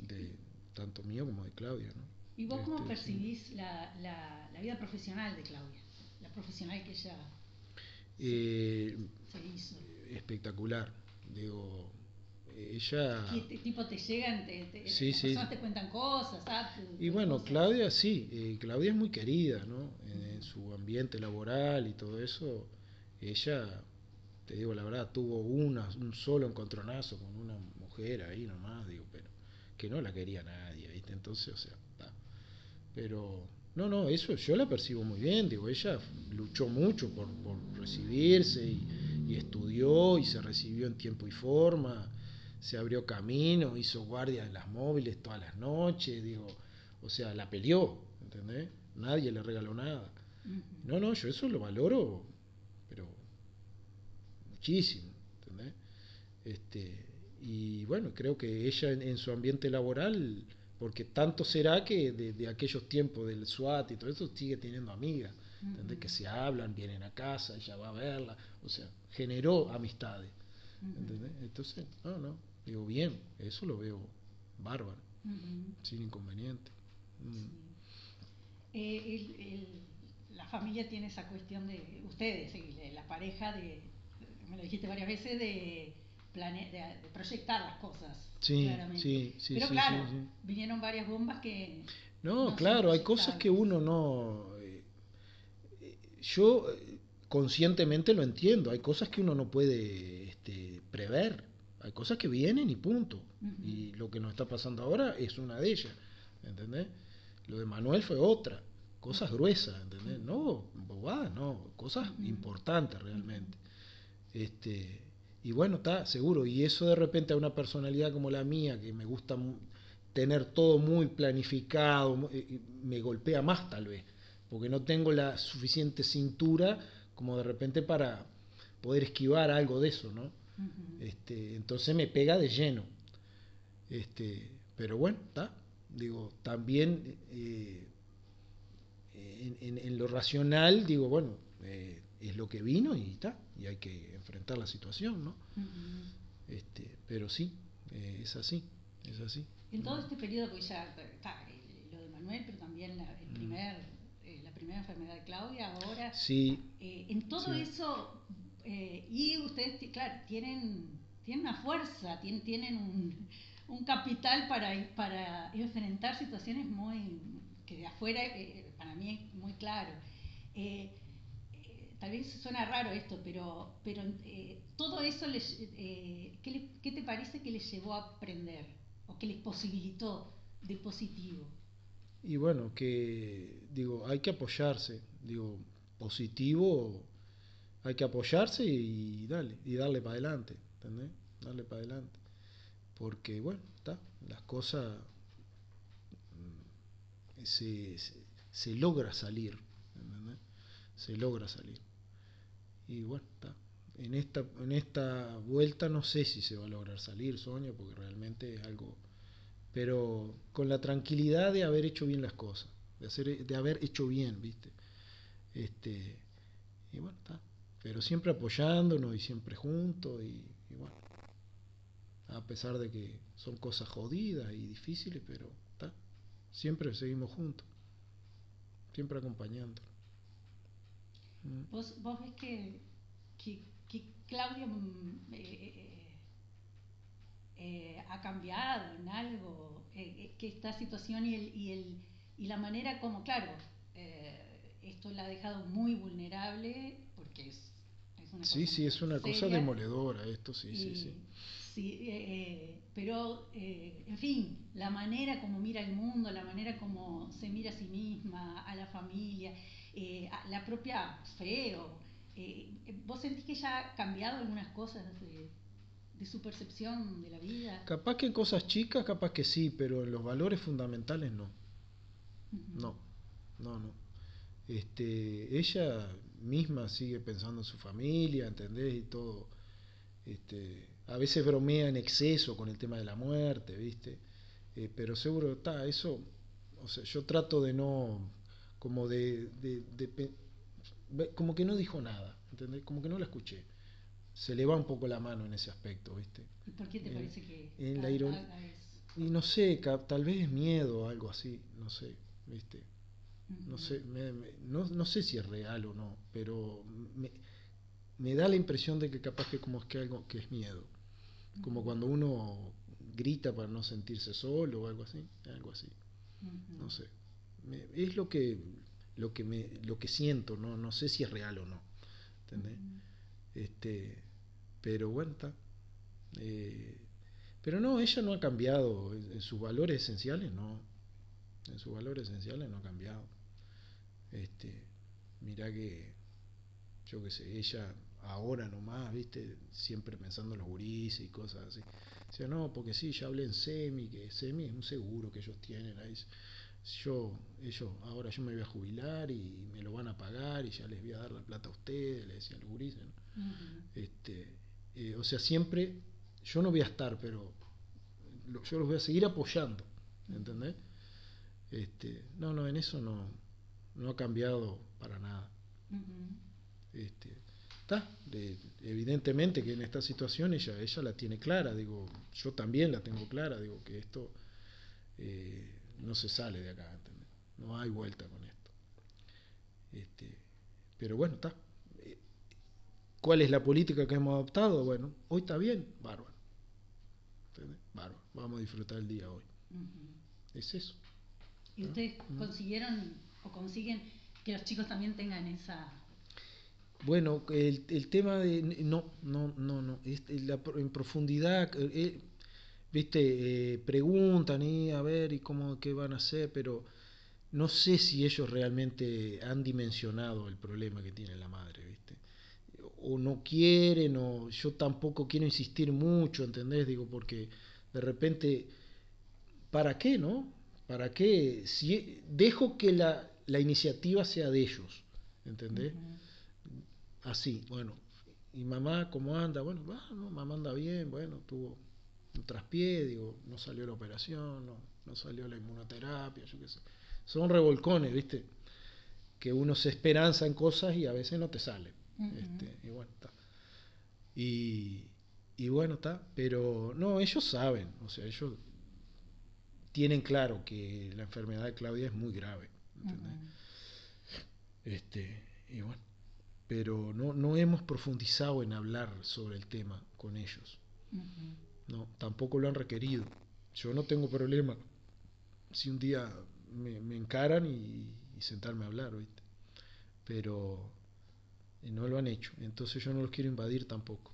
de tanto mío como de Claudia. ¿no? ¿Y vos cómo este, percibís la, la, la, vida profesional de Claudia? La profesional que ella eh, se hizo. Espectacular. Digo, ella... ¿Qué tipo te llegan? Te, te, Sí, las sí. personas te cuentan cosas. ah, te- Y bueno, cosas. Claudia sí, eh, Claudia es muy querida, ¿no? En, en su ambiente laboral y todo eso, ella, te digo la verdad, tuvo una, un solo encontronazo con una mujer ahí nomás, digo, pero que no la quería nadie, ¿viste? Entonces, o sea, ta. Pero no, no, eso yo la percibo muy bien, digo, ella luchó mucho por, por recibirse y, y estudió y se recibió en tiempo y forma, se abrió camino, hizo guardia en las móviles todas las noches, digo, o sea, la peleó, ¿entendés? Nadie le regaló nada. No, no, yo eso lo valoro, pero muchísimo, ¿entendés? Este, y bueno, creo que ella en, en su ambiente laboral, porque tanto será que de, de aquellos tiempos del SWAT y todo eso, sigue teniendo amigas, ¿entendés? Que se hablan, vienen a casa, ella va a verla, o sea, generó amistades, Ujú. ¿entendés? Entonces, no, no, digo, bien, eso lo veo bárbaro, sin inconveniente. Mm. Sí. Eh, el- el- la familia tiene esa cuestión de ustedes, la pareja de, me lo dijiste varias veces, de, plane- de, proyectar las cosas. Sí, claramente. sí, sí, Pero sí, claro, sí, sí. vinieron varias bombas que... No, claro, hay cosas que uno no... eh, yo eh, conscientemente lo entiendo, hay cosas que uno no puede este, prever, hay cosas que vienen y punto. Y lo que nos está pasando ahora es una de ellas, ¿entendés? Lo de Manuel fue otra, cosas gruesas, ¿entendés? No, bobadas, no, cosas importantes realmente. Este, y bueno, está seguro. Y eso de repente a una personalidad como la mía, que me gusta tener todo muy planificado, eh, me golpea más tal vez, porque no tengo la suficiente cintura como de repente para poder esquivar algo de eso, ¿no? Este, entonces me pega de lleno. Este, pero bueno, está. Digo, también eh, en, en- en lo racional, digo, bueno, eh, es lo que vino y está. Y hay que enfrentar la situación, ¿no? Ujú. Este, pero sí, eh, es así, es así. En todo este periodo, pues ya está eh, lo de Manuel, pero también la, el Mm. primer, eh, la primera enfermedad de Claudia, ahora, Sí, eh, en todo Sí. eso, eh, y ustedes, claro, tienen, tienen una fuerza, tienen, tienen un, un capital para, para enfrentar situaciones muy, que de afuera eh, para mí es muy claro. Eh, tal vez suena raro esto, pero, pero eh, todo eso, les, eh, ¿qué, qué te parece que les llevó a aprender o que les posibilitó de positivo? y bueno, que digo, hay que apoyarse, digo, positivo, hay que apoyarse y, darle, y darle para adelante, ¿entendés? Darle para adelante. Porque bueno, está, las cosas mm, se, se, se logra salir, ¿entendés? Se logra salir. Y bueno, está. En esta, en esta vuelta no sé si se va a lograr salir, Sonia, porque realmente es algo pero con la tranquilidad de haber hecho bien las cosas, de, hacer, de haber hecho bien, ¿viste? Este, y bueno, está. Pero siempre apoyándonos y siempre juntos y, y bueno, a pesar de que son cosas jodidas y difíciles, pero está. Siempre seguimos juntos, siempre acompañando. Mm. ¿Vos, vos ves que, que, que Claudia mm, eh, eh, eh, ha cambiado en algo? Eh, eh, que esta situación y, el, y, el, y la manera como, claro, eh, esto la ha dejado muy vulnerable porque es, es una Sí, cosa sí, es una cosa seria. demoledora esto, sí, sí, Y- sí. sí, eh, pero, eh, en fin, la manera como mira el mundo, la manera como se mira a sí misma, a la familia, eh, la propia fe. o, eh, ¿Vos sentís que ella ha cambiado algunas cosas de, de su percepción de la vida? Capaz que en cosas chicas, capaz que sí, pero en los valores fundamentales no. No, no, no. Este, ella misma sigue pensando en su familia, ¿entendés? Y todo. Este, a veces bromea en exceso con el tema de la muerte, ¿viste? Eh, pero seguro está, eso, o sea, yo trato de no, como de, de- de como que no dijo nada, ¿entendés? Como que no la escuché. Se le va un poco la mano en ese aspecto, ¿viste? ¿Y por qué te En- parece que en la ha- iron- haga eso? Y no sé, tal vez es miedo o algo así, no sé, ¿viste? No sé, me- me- no, no sé si es real o no, pero me, me da la impresión de que capaz que como es que algo que es miedo. como cuando uno grita para no sentirse solo o algo así, algo así. No sé. Es lo que lo que me lo que siento, no no sé si es real o no. ¿Entendés? Este, pero bueno, está. Eh, pero no, ella no ha cambiado en sus valores esenciales, no. En sus valores esenciales no ha cambiado. Este, mira que yo qué sé, ella ahora nomás, viste, siempre pensando en los gurises y cosas así. Dice, no, porque sí, ya hablé en SEMI, que SEMI es un seguro que ellos tienen ahí. Yo, ellos, ahora yo me voy a jubilar y me lo van a pagar y ya les voy a dar la plata a ustedes, le decían los gurises. este, eh, o sea, siempre, yo no voy a estar, pero yo los voy a seguir apoyando, ¿entendés? Este, no, no, en eso no, no ha cambiado para nada. este, evidentemente que en esta situación ella, ella la tiene clara, digo, yo también la tengo clara, digo que esto eh, no se sale de acá, no hay vuelta con esto. Este, pero bueno, está. Eh, ¿Cuál es la política que hemos adoptado? Bueno, hoy está bien, bárbaro. Bárbaro, vamos a disfrutar el día hoy. Es eso. ¿Y ustedes consiguieron o consiguen que los chicos también tengan esa bueno, el, el tema de... No, no, no, no. en profundidad, eh, eh, viste, eh, preguntan y a ver y cómo, qué van a hacer, pero no sé si ellos realmente han dimensionado el problema que tiene la madre, viste. O no quieren, o yo tampoco quiero insistir mucho, ¿entendés? Digo, porque de repente, ¿para qué, no? ¿Para qué? Si dejo que la, la iniciativa sea de ellos, ¿entendés? así, bueno, ¿y mamá cómo anda? Bueno, mamá anda bien, bueno, tuvo un traspié, digo, no salió la operación, no, no salió la inmunoterapia, yo qué sé. Son revolcones, ¿viste? Que uno se esperanza en cosas y a veces no te sale. este, y bueno, está. Y, y bueno, está, pero no, ellos saben, o sea, ellos tienen claro que la enfermedad de Claudia es muy grave. ¿entendés? Este, y bueno, pero no, no hemos profundizado en hablar sobre el tema con ellos. No, tampoco lo han requerido. Yo no tengo problema si un día me, encaran y, sentarme a hablar, ¿oíste? pero no lo han hecho. Entonces yo no los quiero invadir tampoco,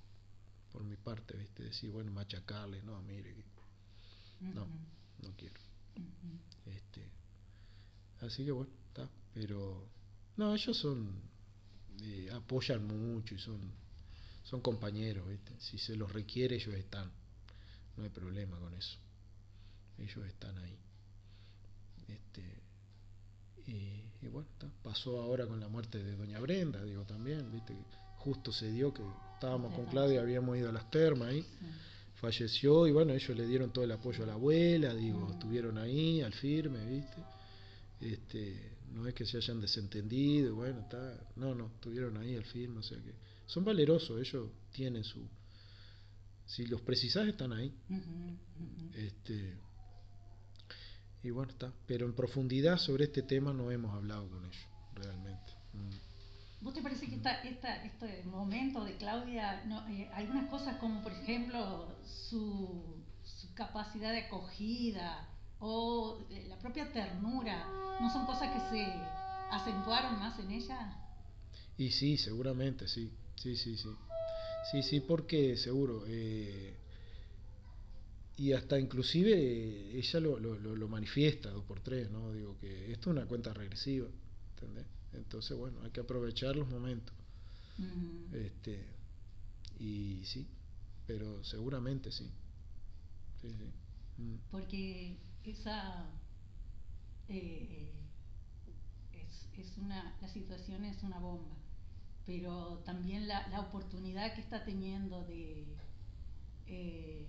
por mi parte, ¿viste? Decir, bueno, machacarles, no, mire, no, no quiero. este, así que bueno, está, pero no, ellos son eh, apoyan mucho y son, son compañeros, si se los requiere ellos están, no hay problema con eso, ellos están ahí. Este, y, bueno, pasó ahora con la muerte de Doña Brenda, digo también, viste, justo se dio que estábamos con Claudia, habíamos ido a las termas ahí, falleció y bueno, ellos le dieron todo el apoyo a la abuela, digo, estuvieron ahí al firme, viste. Este, no es que se hayan desentendido, bueno, está, no, no, estuvieron ahí al firme, o sea que son valerosos, ellos tienen su, si los precisás están ahí. Este, y bueno, está, pero en profundidad sobre este tema no hemos hablado con ellos, realmente. Mm. ¿Vos te parece que esta, esta, este momento de Claudia, no, eh, algunas cosas como por ejemplo su, su capacidad de acogida, o eh, la propia ternura, ¿no son cosas que se acentuaron más en ella? Y sí, seguramente, sí, sí, sí, sí. Sí, sí, porque seguro. Eh, y hasta inclusive eh, ella lo, lo, lo, manifiesta dos por tres, ¿no? Digo que esto es una cuenta regresiva, ¿entendés? Entonces, bueno, hay que aprovechar los momentos. este, y sí, pero seguramente sí. sí, sí. Mm. Porque esa eh, es, una, la situación es una bomba, pero también la, la oportunidad que está teniendo de, eh,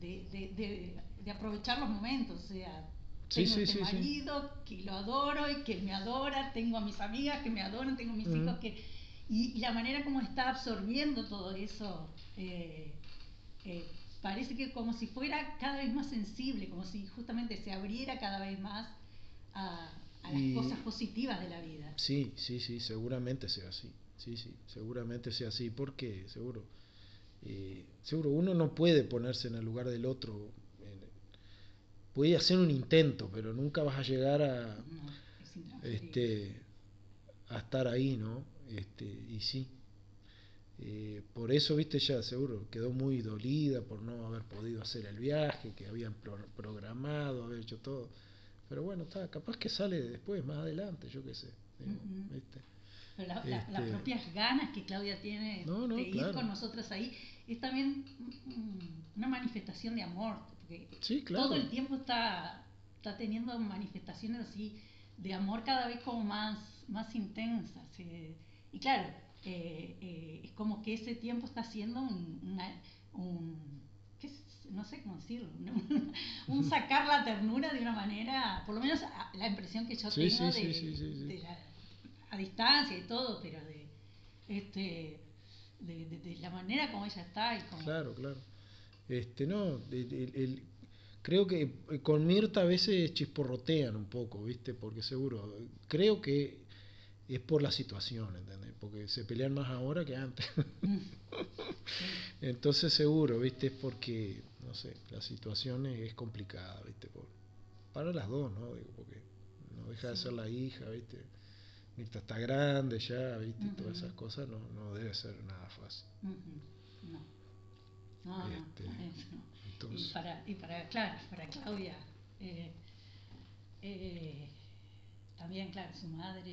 de, de, aprovechar los momentos, o sea, tengo a este marido que lo adoro y que me adora, tengo a mis amigas que me adoran, tengo a mis hijos que... Y, la manera como está absorbiendo todo eso, eh, parece que como si fuera cada vez más sensible, como si justamente se abriera cada vez más a, las cosas positivas de la vida. Sí, sí, sí, seguramente sea así. Sí, sí, seguramente sea así, porque seguro eh, seguro uno no puede ponerse en el lugar del otro. Puede hacer un intento, pero nunca vas a llegar a, este, a estar ahí, ¿no? Este, y sí. Eh, por eso, viste, ya seguro quedó muy dolida por no haber podido hacer el viaje que habían programado, haber hecho todo. Pero bueno, está, capaz que sale después, más adelante, yo qué sé. Pero las este propias ganas que Claudia tiene de ir con nosotros ahí es también una manifestación de amor, porque todo el tiempo está, está teniendo manifestaciones así de amor cada vez como más, más intensas. Eh, y claro, eh, eh, es como que ese tiempo está siendo un, no sé cómo decirlo, un, sacar la ternura de una manera, por lo menos la impresión que yo tengo de, a distancia y todo, pero de, este, de, la manera como ella está. Y como... Claro, claro. Este, no, el, creo que con Mirta a veces chisporrotean un poco, ¿viste? Porque seguro, creo que es por la situación, ¿entendés? Porque se pelean más ahora que antes. Mm. Entonces seguro, ¿viste? Es porque, no sé, la situación es, complicada, ¿viste? para las dos, ¿no? Digo, porque no deja de ser la hija, ¿viste? Mirta está grande ya, ¿viste? Todas esas cosas no, no debe ser nada fácil. No. No, este, no, y, para, y para, claro, para Claudia, eh, eh, también, claro, su madre,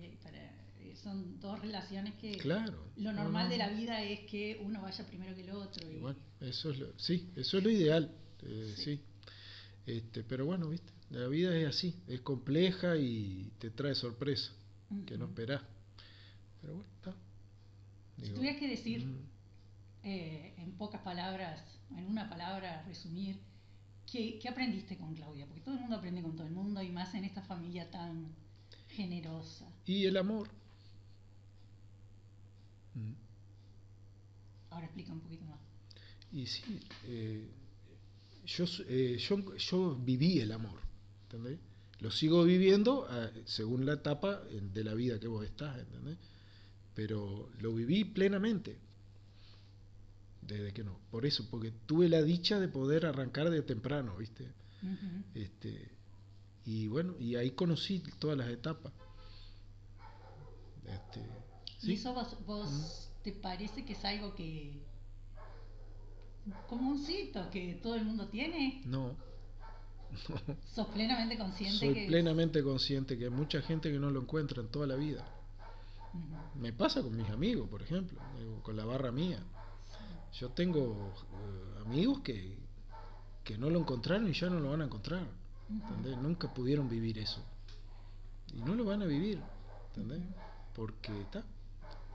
y, para, eh, son dos relaciones que claro, lo normal de la vida es que uno vaya primero que el otro. Y, bueno, eso es lo, sí, eso es lo ideal, eh, sí. Este, pero bueno, viste, la vida es así, es compleja y te trae sorpresa, que no esperás. Pero bueno, está. si tuvieras que decir, mm. eh, en pocas palabras, en una palabra, resumir, ¿Qué, aprendiste con Claudia? Porque todo el mundo aprende con todo el mundo y más en esta familia tan generosa. Y el amor. Mm. Ahora explica un poquito más. Y sí, eh, yo, eh, yo, yo, viví el amor, ¿entendés? Lo sigo viviendo eh, según la etapa de la vida que vos estás, ¿entendés? Pero lo viví plenamente desde que no. Por eso, porque tuve la dicha de poder arrancar de temprano, ¿viste? este, y bueno, y ahí conocí todas las etapas. Este, ¿Y eso vos, te parece que es algo que comúncito que todo el mundo tiene? No. ¿Sos plenamente consciente? Soy plenamente consciente que hay mucha gente que no lo encuentra en toda la vida. Me pasa con mis amigos, por ejemplo, con la barra mía. Yo tengo eh, amigos que, que no lo encontraron y ya no lo van a encontrar. Nunca pudieron vivir eso. Y no lo van a vivir. ¿entendés? Porque está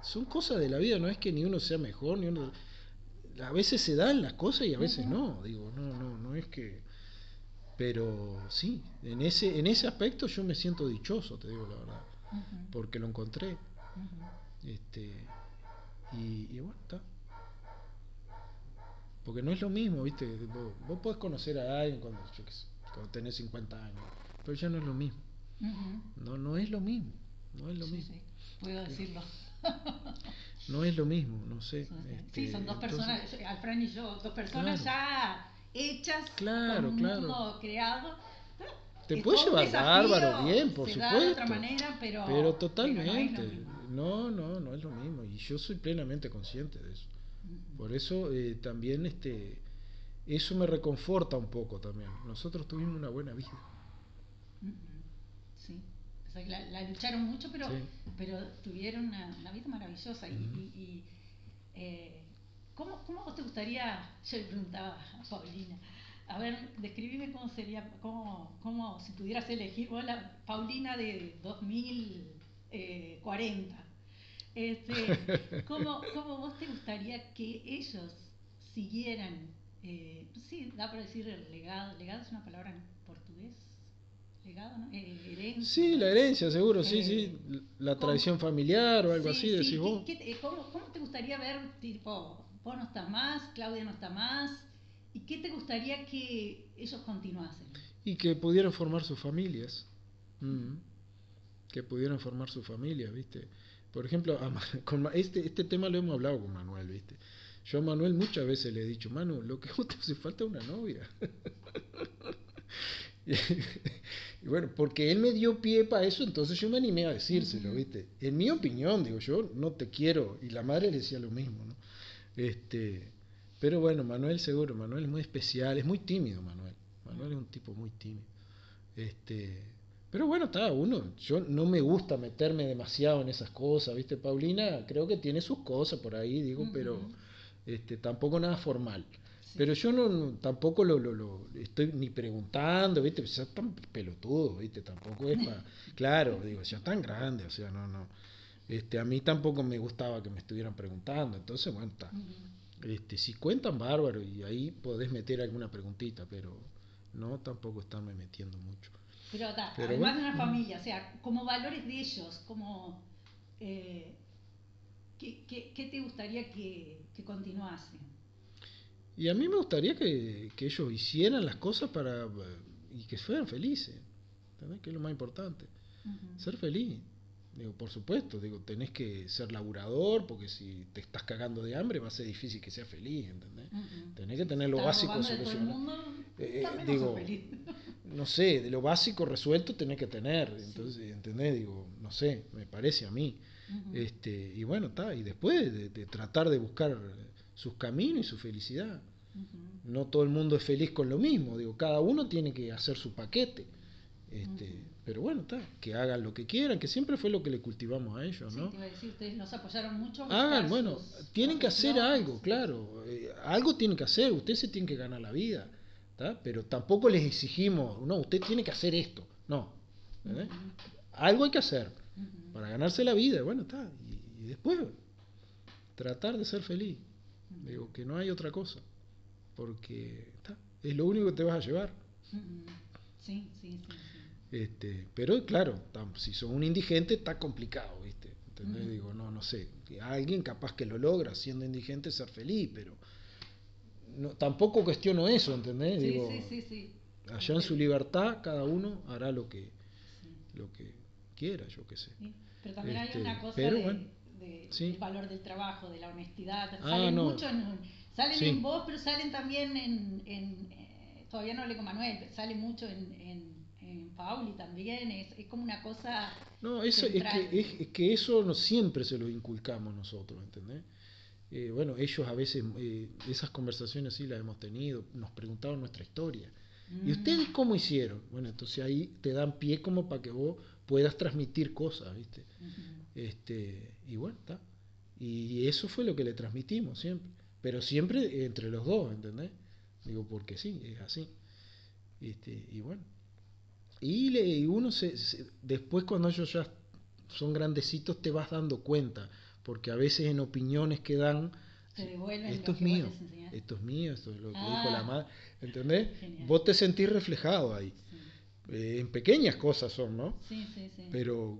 son cosas de la vida, no es que ni uno sea mejor, ni uno... A veces se dan las cosas y a veces no. Digo, no, no, no es que... Pero sí, en ese, en ese aspecto yo me siento dichoso, te digo la verdad. Porque lo encontré. este y, y bueno, está. Porque no es lo mismo, ¿viste? Vos, vos podés conocer a alguien cuando, cuando tenés 50 años, pero ya no es lo mismo. No, no es lo mismo. No es lo mismo. Sí, puedo decirlo. no es lo mismo, no sé. sí, este, son dos personas, Alfred y yo, dos personas ya hechas, claro, con un mundo creado. Te puedes llevar bárbaro, bien, por supuesto. de otra manera, pero, pero totalmente. no, no, no es lo mismo. Y yo soy plenamente consciente de eso. Por eso eh, también este, eso me reconforta un poco también. Nosotros tuvimos una buena vida. Sí, la, lucharon mucho, pero, pero tuvieron una, vida maravillosa. Y, eh, ¿cómo, ¿cómo, te gustaría? Yo le preguntaba a Paulina. A ver, describime cómo sería, cómo, cómo si pudieras elegir, vos la Paulina de 2040, este, ¿cómo, ¿Cómo vos te gustaría que ellos siguieran, eh, sí, da para decir el legado, legado es una palabra en portugués, legado, ¿no? Eh, herencia. Sí, la herencia, seguro, sí, sí, eh, la tradición familiar o algo así, decís vos. cómo, ¿Cómo te gustaría ver, tipo, vos no estás más, Claudia no está más, y qué te gustaría que ellos continuasen? Y que pudieran formar sus familias. Mm. Que pudieran formar sus familias, ¿viste? Por ejemplo, con este, este tema lo hemos hablado con Manuel, ¿viste? Yo a Manuel muchas veces le he dicho, Manu, lo que te hace falta es una novia. y bueno, porque él me dio pie para eso, entonces yo me animé a decírselo, ¿viste? En mi opinión, digo, yo no te quiero, y la madre le decía lo mismo, ¿no? Este, pero bueno, Manuel seguro, Manuel es muy especial, es muy tímido Manuel. Manuel es un tipo muy tímido. Este, pero bueno, está uno, yo no me gusta meterme demasiado en esas cosas, ¿viste? Paulina creo que tiene sus cosas por ahí, digo, pero este, tampoco nada formal. Pero yo no, tampoco lo, lo, estoy ni preguntando, ¿viste? Pues tan pelotudo, ¿viste? Tampoco es para... claro, digo, ya tan grande, o sea, no, no. Este, a mí tampoco me gustaba que me estuvieran preguntando, entonces, bueno, está. Este, si cuentan bárbaro y ahí podés meter alguna preguntita, pero no tampoco estarme metiendo mucho. Pero, además de una familia, o sea, como valores de ellos, como eh, ¿qué, te gustaría que, que, continuasen? Y a mí me gustaría que, ellos hicieran las cosas para y que fueran felices, que es lo más importante, ser feliz. Digo, por supuesto, digo, tenés que ser laburador, porque si te estás cagando de hambre va a ser difícil que seas feliz, ¿entendés? Tenés que tener lo básico solucionado. Eh, eh, digo, no sé, de lo básico resuelto tenés que tener, entonces, ¿entendés? Digo, no sé, me parece a mí. este Y bueno, está, y después de, tratar de buscar sus caminos y su felicidad. No todo el mundo es feliz con lo mismo, digo, cada uno tiene que hacer su paquete. Este, Pero bueno, está, que hagan lo que quieran, que siempre fue lo que le cultivamos a ellos, ¿no? Sí, te iba a decir, ustedes nos apoyaron mucho. Hagan, bueno, tienen que hacer algo, claro. Eh, algo tienen que hacer, ustedes se tienen que ganar la vida, ¿está? Pero tampoco les exigimos, no, usted tiene que hacer esto, no. Algo hay que hacer para ganarse la vida, bueno, está. Y, después tratar de ser feliz. Digo, que no hay otra cosa, porque está, es lo único que te vas a llevar. Sí, sí, sí. Este, pero claro, si son un indigente está complicado, ¿viste? Digo, no, no sé, que alguien capaz que lo logra siendo indigente ser feliz, pero no, tampoco cuestiono eso, ¿entendés? Sí, sí, sí, sí, Allá en su libertad cada uno hará lo que, lo que quiera, yo qué sé. Pero también hay una este, cosa de, del valor del trabajo, de la honestidad. Ah, salen mucho en, salen en vos, pero salen también en, en eh, todavía no hablé con Manuel, salen mucho en en Pauli también, es, es como una cosa... No, eso, es, que, es, que eso no siempre se lo inculcamos nosotros, ¿entendés? Eh, bueno, ellos a veces, eh, esas conversaciones sí las hemos tenido, nos preguntaban nuestra historia. ¿Y mm. ustedes cómo hicieron? Bueno, entonces ahí te dan pie como para que vos puedas transmitir cosas, ¿viste? este, y bueno, está. Y eso fue lo que le transmitimos siempre. Pero siempre entre los dos, ¿entendés? Digo, porque sí, es así. Este, y bueno. Y, uno se, después cuando ellos ya son grandecitos te vas dando cuenta, porque a veces en opiniones que dan, esto es mío, esto es mío, esto es lo que dijo la ah. madre, ¿entendés? Vos te sentís reflejado ahí. Eh, en pequeñas cosas son, ¿no? Sí, sí, sí. Pero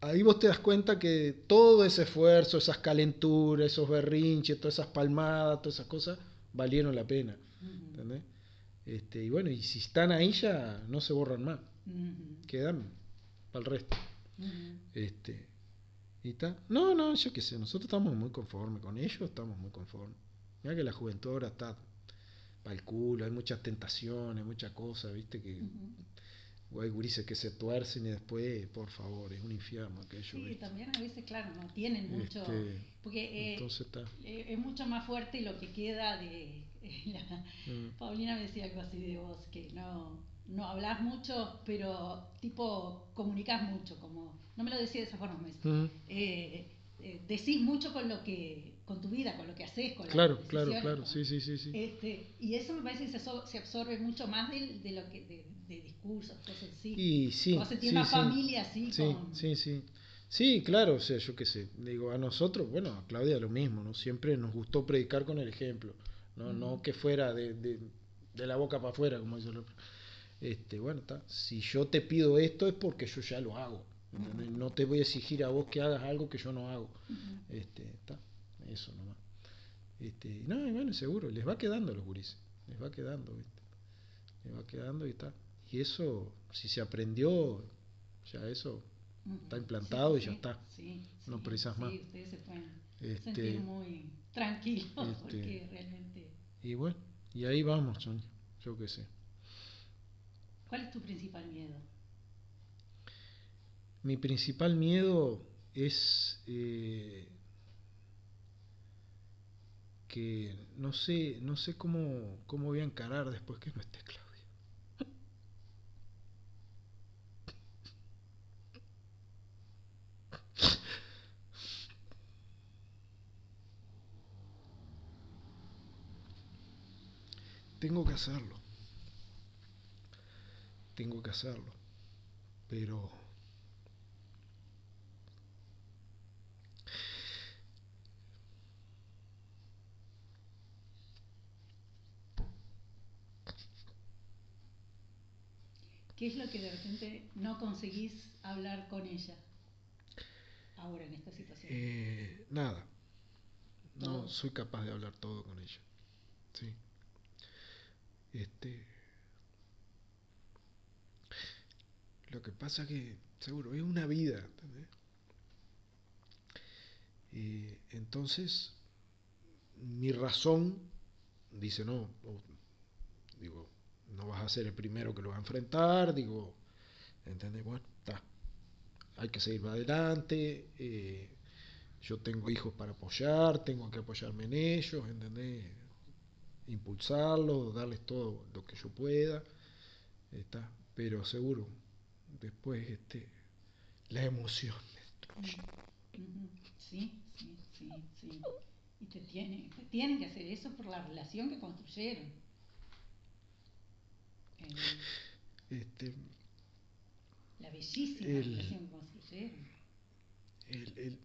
ahí vos te das cuenta que todo ese esfuerzo, esas calenturas, esos berrinches, todas esas palmadas, todas esas cosas, valieron la pena. ¿Entendés? Este, y bueno, y si están ahí ya no se borran más. Quedan para el resto. este, y está. No, no, yo qué sé, nosotros estamos muy conformes con ellos, estamos muy conformes. Mira que la juventud ahora está para el culo, hay muchas tentaciones, muchas cosas, viste que hay gurises que se tuercen y después, por favor, es un infierno aquello. Sí, también a veces, claro, no tienen mucho. Este, porque eh, eh, es mucho más fuerte lo que queda de. Mm. Paulina me decía algo así de vos, que no, no hablas mucho, pero tipo comunicas mucho, como. No me lo decía de esa forma, me mm. eh, decís mucho con lo que con tu vida, con lo que haces, con Claro, claro, claro, sí, sí, sí. sí. Este, y eso me parece que se, se absorbe mucho más de, de lo que, de, de discursos, cosas así. Y sí. Se tiene una familia así. Sí, sí, sí. Sí, claro, o sea, yo qué sé, digo, a nosotros, bueno, a Claudia lo mismo, ¿no? Siempre nos gustó predicar con el ejemplo, no, no que fuera de, de, de, la boca para afuera, como dice el otro. Este, bueno, está. Si yo te pido esto es porque yo ya lo hago. No te voy a exigir a vos que hagas algo que yo no hago. Este, está eso nomás. Este, no, bueno, seguro, les va quedando los gurises, les va quedando, ¿viste? Les va quedando y está. Y eso, si se aprendió, ya eso está implantado y ya está. no precisas más. ustedes se pueden Este, sentir muy tranquilo, este, porque realmente... y bueno, y ahí vamos, Sonia, yo qué sé. ¿Cuál es tu principal miedo? Mi principal miedo es eh, que no sé, no sé cómo, cómo voy a encarar después que no esté Tengo que hacerlo. Tengo que hacerlo. Pero ¿Qué es lo que de repente no conseguís hablar con ella ahora en esta situación? eh, nada. No soy capaz de hablar todo con ella. Sí. Este. Lo que pasa que, seguro, es una vida, ¿entendés? Entonces, mi razón dice, no, o- digo, no vas a ser el primero que lo va a enfrentar, digo, ¿entendés? Bueno, está, hay que seguir adelante, eh, yo tengo hijos para apoyar, tengo que apoyarme en ellos, ¿entendés? Impulsarlos, darles todo lo que yo pueda, está, pero seguro, después, este, la emoción. Sí, sí, sí, sí. Y te, tiene, te tienen que hacer eso por la relación que construyeron. Eh, Este, la bellísima El- relación que construyeron. el- el-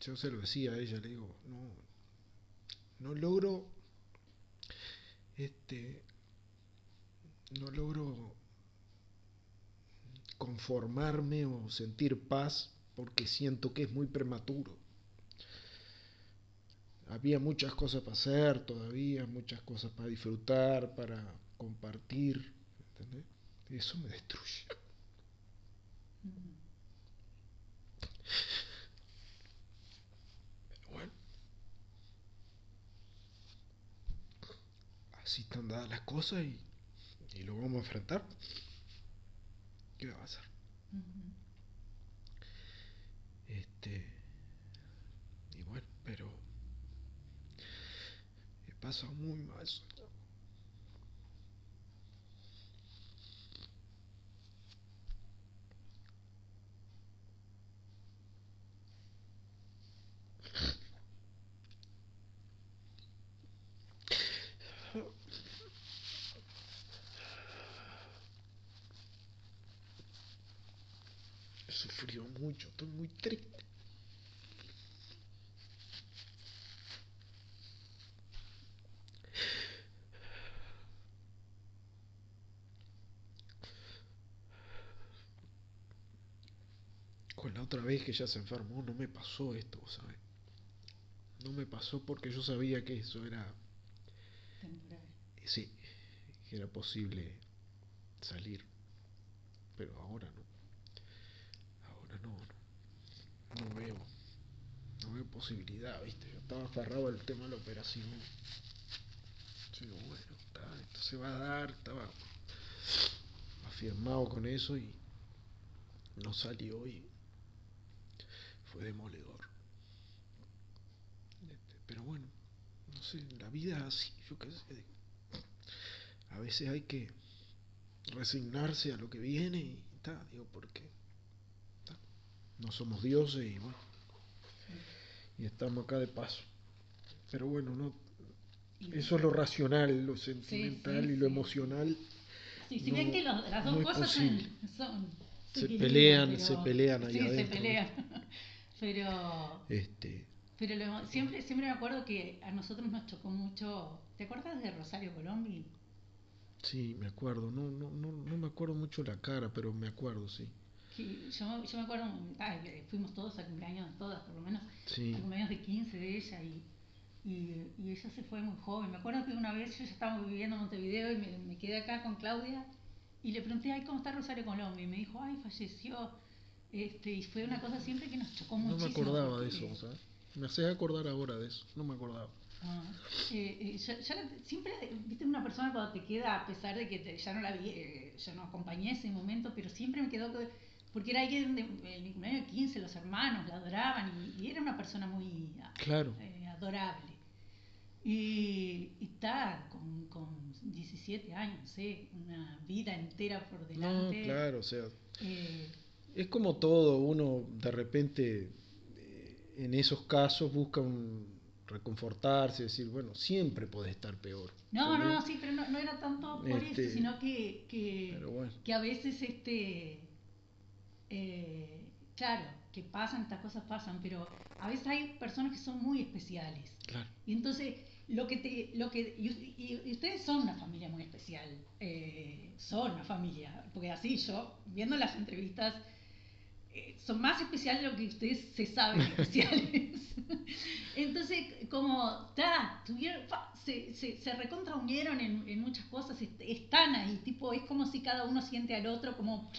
yo se lo decía a ella, le digo, no, no logro, este, no logro conformarme o sentir paz porque siento que es muy prematuro. Había muchas cosas para hacer todavía, muchas cosas para disfrutar, para compartir, ¿entendés? Eso me destruye bueno, así están dadas las cosas y, y lo vamos a enfrentar. ¿Qué va a? Ujú. Este. Y bueno, pero. He pasado muy mal. Mucho, estoy muy triste. Con la otra vez que ella se enfermó no me pasó esto, ¿sabes? No me pasó porque yo sabía que eso era, Temporal. sí, que era posible salir, pero ahora no. Ahora no, no, veo, no veo posibilidad, ¿viste? Yo estaba aferrado al tema de la operación. Digo, bueno, está, esto se va a dar, estaba afirmado con eso y no salió y fue demoledor. Este, pero bueno, no sé, la vida es así, yo qué sé. A veces hay que resignarse a lo que viene y está, digo, porque no somos dioses y bueno, y estamos acá de paso. Pero bueno, no, eso es lo racional, lo sentimental sí, y lo emocional. Sí, si no- ven que los- las dos no cosas posible. son, Se pelean, pero- se pelean ahí sí, adentro, se pelean. Pero, Este, pero lo- siempre, siempre me acuerdo que a nosotros nos chocó mucho. ¿Te acuerdas de Rosario Colombi? sí, me acuerdo, no, no, no, no me acuerdo mucho la cara, pero me acuerdo, sí. Que yo, yo me acuerdo, ay, fuimos todos al cumpleaños, todas por lo menos, Sí. al cumpleaños de 15 de ella y, y, y ella se fue muy joven. Me acuerdo que una vez yo ya estaba viviendo en Montevideo y me, me quedé acá con Claudia y le pregunté, ay, ¿cómo está Rosario Colombi? Y me dijo, ay, falleció. Este, y fue una cosa siempre que nos chocó No muchísimo. me acordaba de eso, ¿sabes? Me haces acordar ahora de eso, no me acordaba. Ah, eh, eh, ya- ya la- siempre, viste, una persona cuando te queda, a pesar de que te- ya no la vi, eh, ya no acompañé ese momento, pero siempre me quedó, que- porque era alguien de en mi cumpleaños de 15, los hermanos la adoraban y, y era una persona muy Claro. eh, adorable. Y está con, con 17 años, no sé, una vida entera por No, delante. claro, o sea, Eh, es como todo, uno de repente eh, en esos casos busca un reconfortarse, decir, bueno, siempre puede estar peor. No, no, ¿entendés? no, sí, pero no, no era tanto por Este, eso, sino que, que, bueno. que a veces, este, eh, claro, que pasan, estas cosas pasan, pero a veces hay personas que son muy especiales. Claro. Y entonces, lo que te, lo que, y, y- ustedes son una familia muy especial, eh, son una familia, porque así yo, viendo las entrevistas, eh, son más especiales de lo que ustedes se saben especiales. Entonces, como, ta, tuvieron, fa, se, se, se recontra unieron en, en muchas cosas, est- están ahí, tipo, es como si cada uno siente al otro como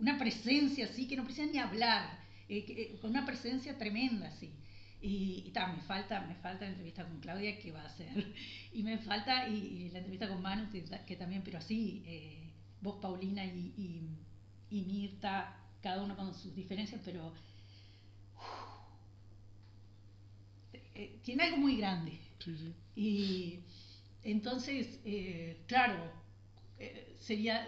una presencia así, que no precisa ni hablar, eh, que- eh, con una presencia tremenda así. Y, y ta, me falta, me falta la entrevista con Claudia que va a hacer. Y me falta, y, y la entrevista con Manu, que, que también, pero así, eh, vos Paulina y, y, Mirta, cada uno con sus diferencias, pero eh, tiene algo muy grande. Sí, sí. Y entonces, eh, claro, sería,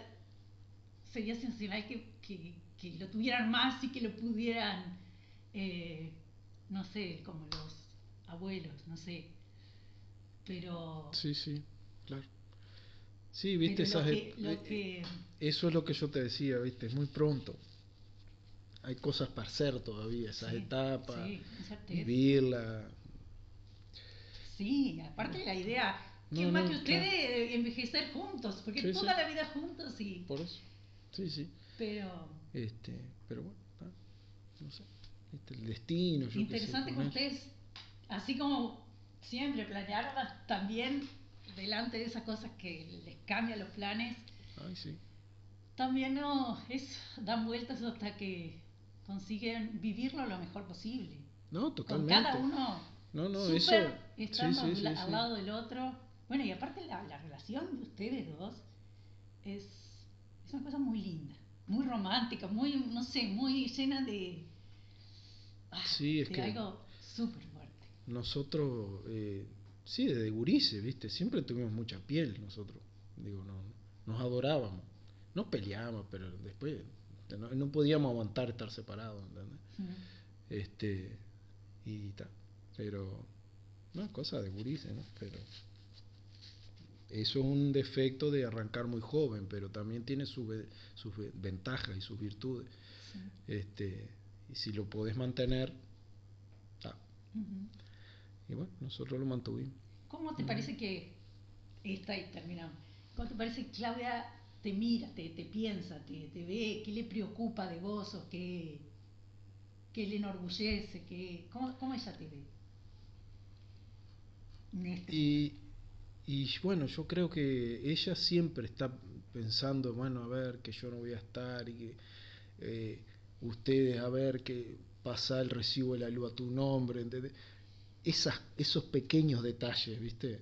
sería sensacional que, que- que lo tuvieran más y que lo pudieran, eh, no sé, como los abuelos, no sé. Pero, Sí, sí, claro. Sí, viste, esas, que, lo eh, que- eso es lo que yo te decía, viste, es muy pronto. Hay cosas para hacer todavía, esas sí, etapas, sí, vivirla. Sí, aparte la idea, ¿quién No, más no, que ustedes eh, envejecer juntos? Porque Sí, toda la vida juntos y... Por eso. Sí, sí. Pero... Este, pero bueno, no sé. Este, el destino, yo sé, Interesante que con él. ustedes, así como siempre planearon, también delante de esas cosas que les cambian los planes, Ay, sí. también no es dan vueltas hasta que consiguen vivirlo lo mejor posible. No, Con totalmente. cada uno No, no, súper eso. estando sí, sí, sí, al, sí. al lado del otro. Bueno, y aparte la, la relación de ustedes dos es, es una cosa muy linda, muy romántica, muy, no sé, muy llena de, ah, Sí, es de que- algo súper fuerte. Nosotros, eh, sí, desde gurises, ¿viste? Siempre tuvimos mucha piel nosotros. Digo, no, nos adorábamos. Nos peleábamos, pero después no, no podíamos aguantar estar separados, ¿entendés? Mm. Este, y tal. Pero, no, cosa de gurises, ¿no? Pero eso es un defecto de arrancar muy joven, pero también tiene sus ve- ventajas y sus virtudes. Sí. Este, y si lo podés mantener, ta. Ujú. Y bueno, nosotros lo mantuvimos. ¿Cómo te parece que, esta y terminamos, cómo te parece que Claudia te mira, te, te piensa, te, te ve, qué le preocupa de vos o qué, qué le enorgullece, qué, cómo, cómo ella te ve? Este Y, y bueno, yo creo que ella siempre está pensando, bueno, a ver, que yo no voy a estar y que eh, ustedes, a ver, que pasa el recibo de la luz a tu nombre, ¿entendés? Esas, esos pequeños detalles, ¿viste?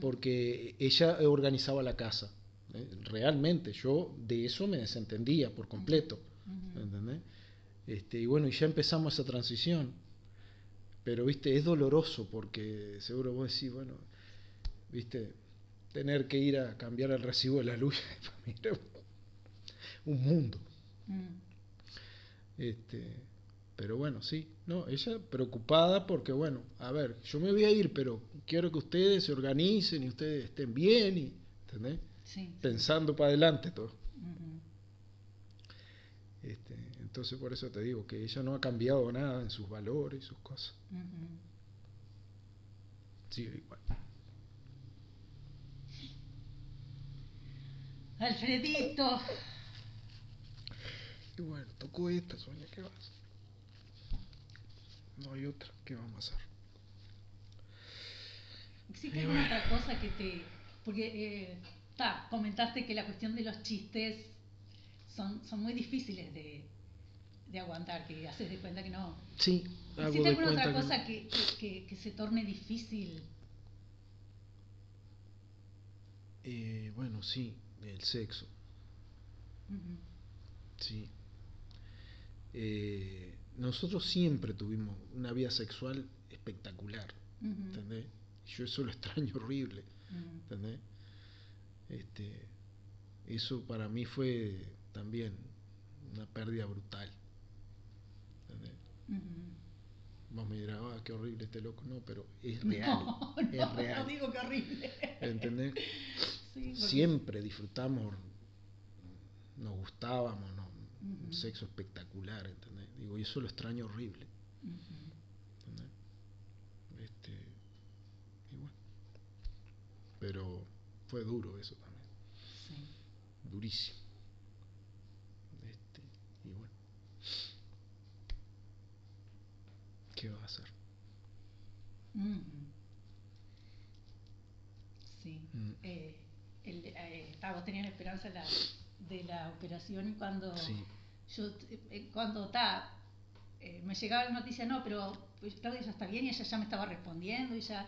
Porque ella organizaba la casa. ¿eh? Realmente, yo de eso me desentendía por completo. Ujú. ¿entendés? Este, y bueno, y ya empezamos esa transición. Pero, viste, es doloroso porque seguro vos decís, bueno, viste, tener que ir a cambiar el recibo de la luz un mundo. Mm. Este, pero bueno, sí, no, ella preocupada porque, bueno, a ver, yo me voy a ir, pero quiero que ustedes se organicen y ustedes estén bien, y, ¿entendés? Sí. Pensando para adelante todo. Ujú. Este, entonces por eso te digo que ella no ha cambiado nada en sus valores y sus cosas. Ujú. Sigue igual. Alfredito, Y bueno, tocó esta, Sonia, ¿qué vas? No hay otra, ¿qué vamos a hacer? ¿existe Y alguna bueno. otra cosa que te... Porque, eh, ta, comentaste que la cuestión de los chistes son, son muy difíciles de, de aguantar, que haces de cuenta que no. Sí, ¿Existe alguna otra que- cosa que, que, que- que se torne difícil? Eh, bueno, sí, el sexo, sí. Eh, nosotros siempre tuvimos una vida sexual espectacular. ¿entendés? Yo eso lo extraño horrible. ¿entendés? Este, eso para mí fue también una pérdida brutal. ¿entendés? Vos me dirás, ah, qué horrible este loco. No, pero es real. No, es no, real. no digo que horrible. ¿Entendés? Sí, Siempre disfrutamos, nos gustábamos, ¿no? sexo espectacular, ¿entendés? Digo, y eso lo extraño horrible. ¿entendés? Este, y bueno. Pero fue duro eso también, Sí. durísimo. Este, y bueno. ¿Qué va a hacer? Ujú. Sí. Mm. Eh, el, eh, vos tenías esperanza de la, de la operación cuando Sí. yo eh, cuando ta, eh, me llegaba la noticia, no, pero pues, Claudia ya está bien y ella ya me estaba respondiendo y ya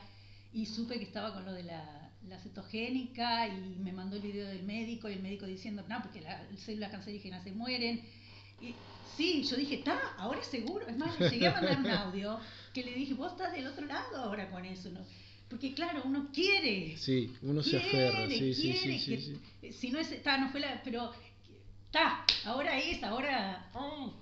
y supe que estaba con lo de la, la cetogénica y me mandó el video del médico y el médico diciendo, no, porque las células cancerígenas se mueren. Y sí, yo dije, está, ahora seguro. Es más, le llegué a mandar un audio que le dije, vos estás del otro lado ahora con eso, ¿no? Porque claro, uno quiere. Sí, uno se aferra, sí, sí, sí, sí, que- sí. Si no es, está, no fue la, pero está, ahora es, ahora, oh,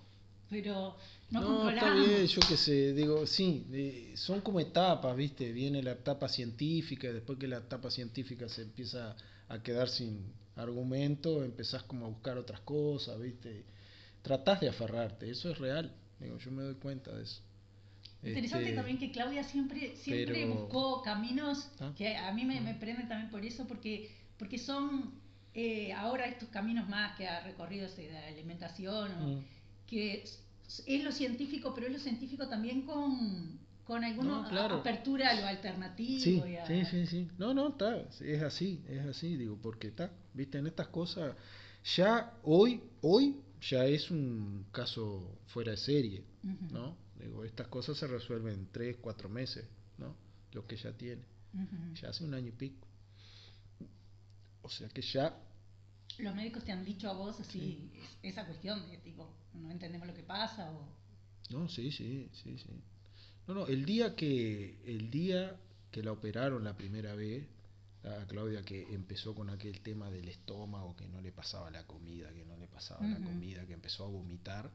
pero no, No, está bien, yo qué sé, digo, sí, eh, son como etapas, ¿viste? Viene la etapa científica, y después que la etapa científica se empieza a quedar sin argumento, empezás como a buscar otras cosas, ¿viste? Tratás de aferrarte, eso es real, digo, yo me doy cuenta de eso. Interesante Este, también que Claudia siempre, siempre pero- buscó caminos Ah. que a mí me, me prenden también por eso, porque, porque son eh, ahora estos caminos más que ha recorrido ese de la alimentación, o- Mm. que es, es lo científico, pero es lo científico también con, con alguna No, claro. apertura a lo alternativo. Sí, y a- sí, sí, sí. No, no, está, es así, es así, digo, porque está, viste, en estas cosas, ya hoy, hoy ya es un caso fuera de serie, Ujú, ¿no? Digo, estas cosas se resuelven en tres, cuatro meses, ¿no? Lo que ya tiene, ujú. ya hace un año y pico. O sea que ya, Los médicos te han dicho a vos así es- esa cuestión de tipo, no entendemos lo que pasa o... no, sí, sí, sí, sí. No, no, el día que, el día que la operaron la primera vez, a Claudia que empezó con aquel tema del estómago, que no le pasaba la comida, que no le pasaba la comida, que empezó a vomitar,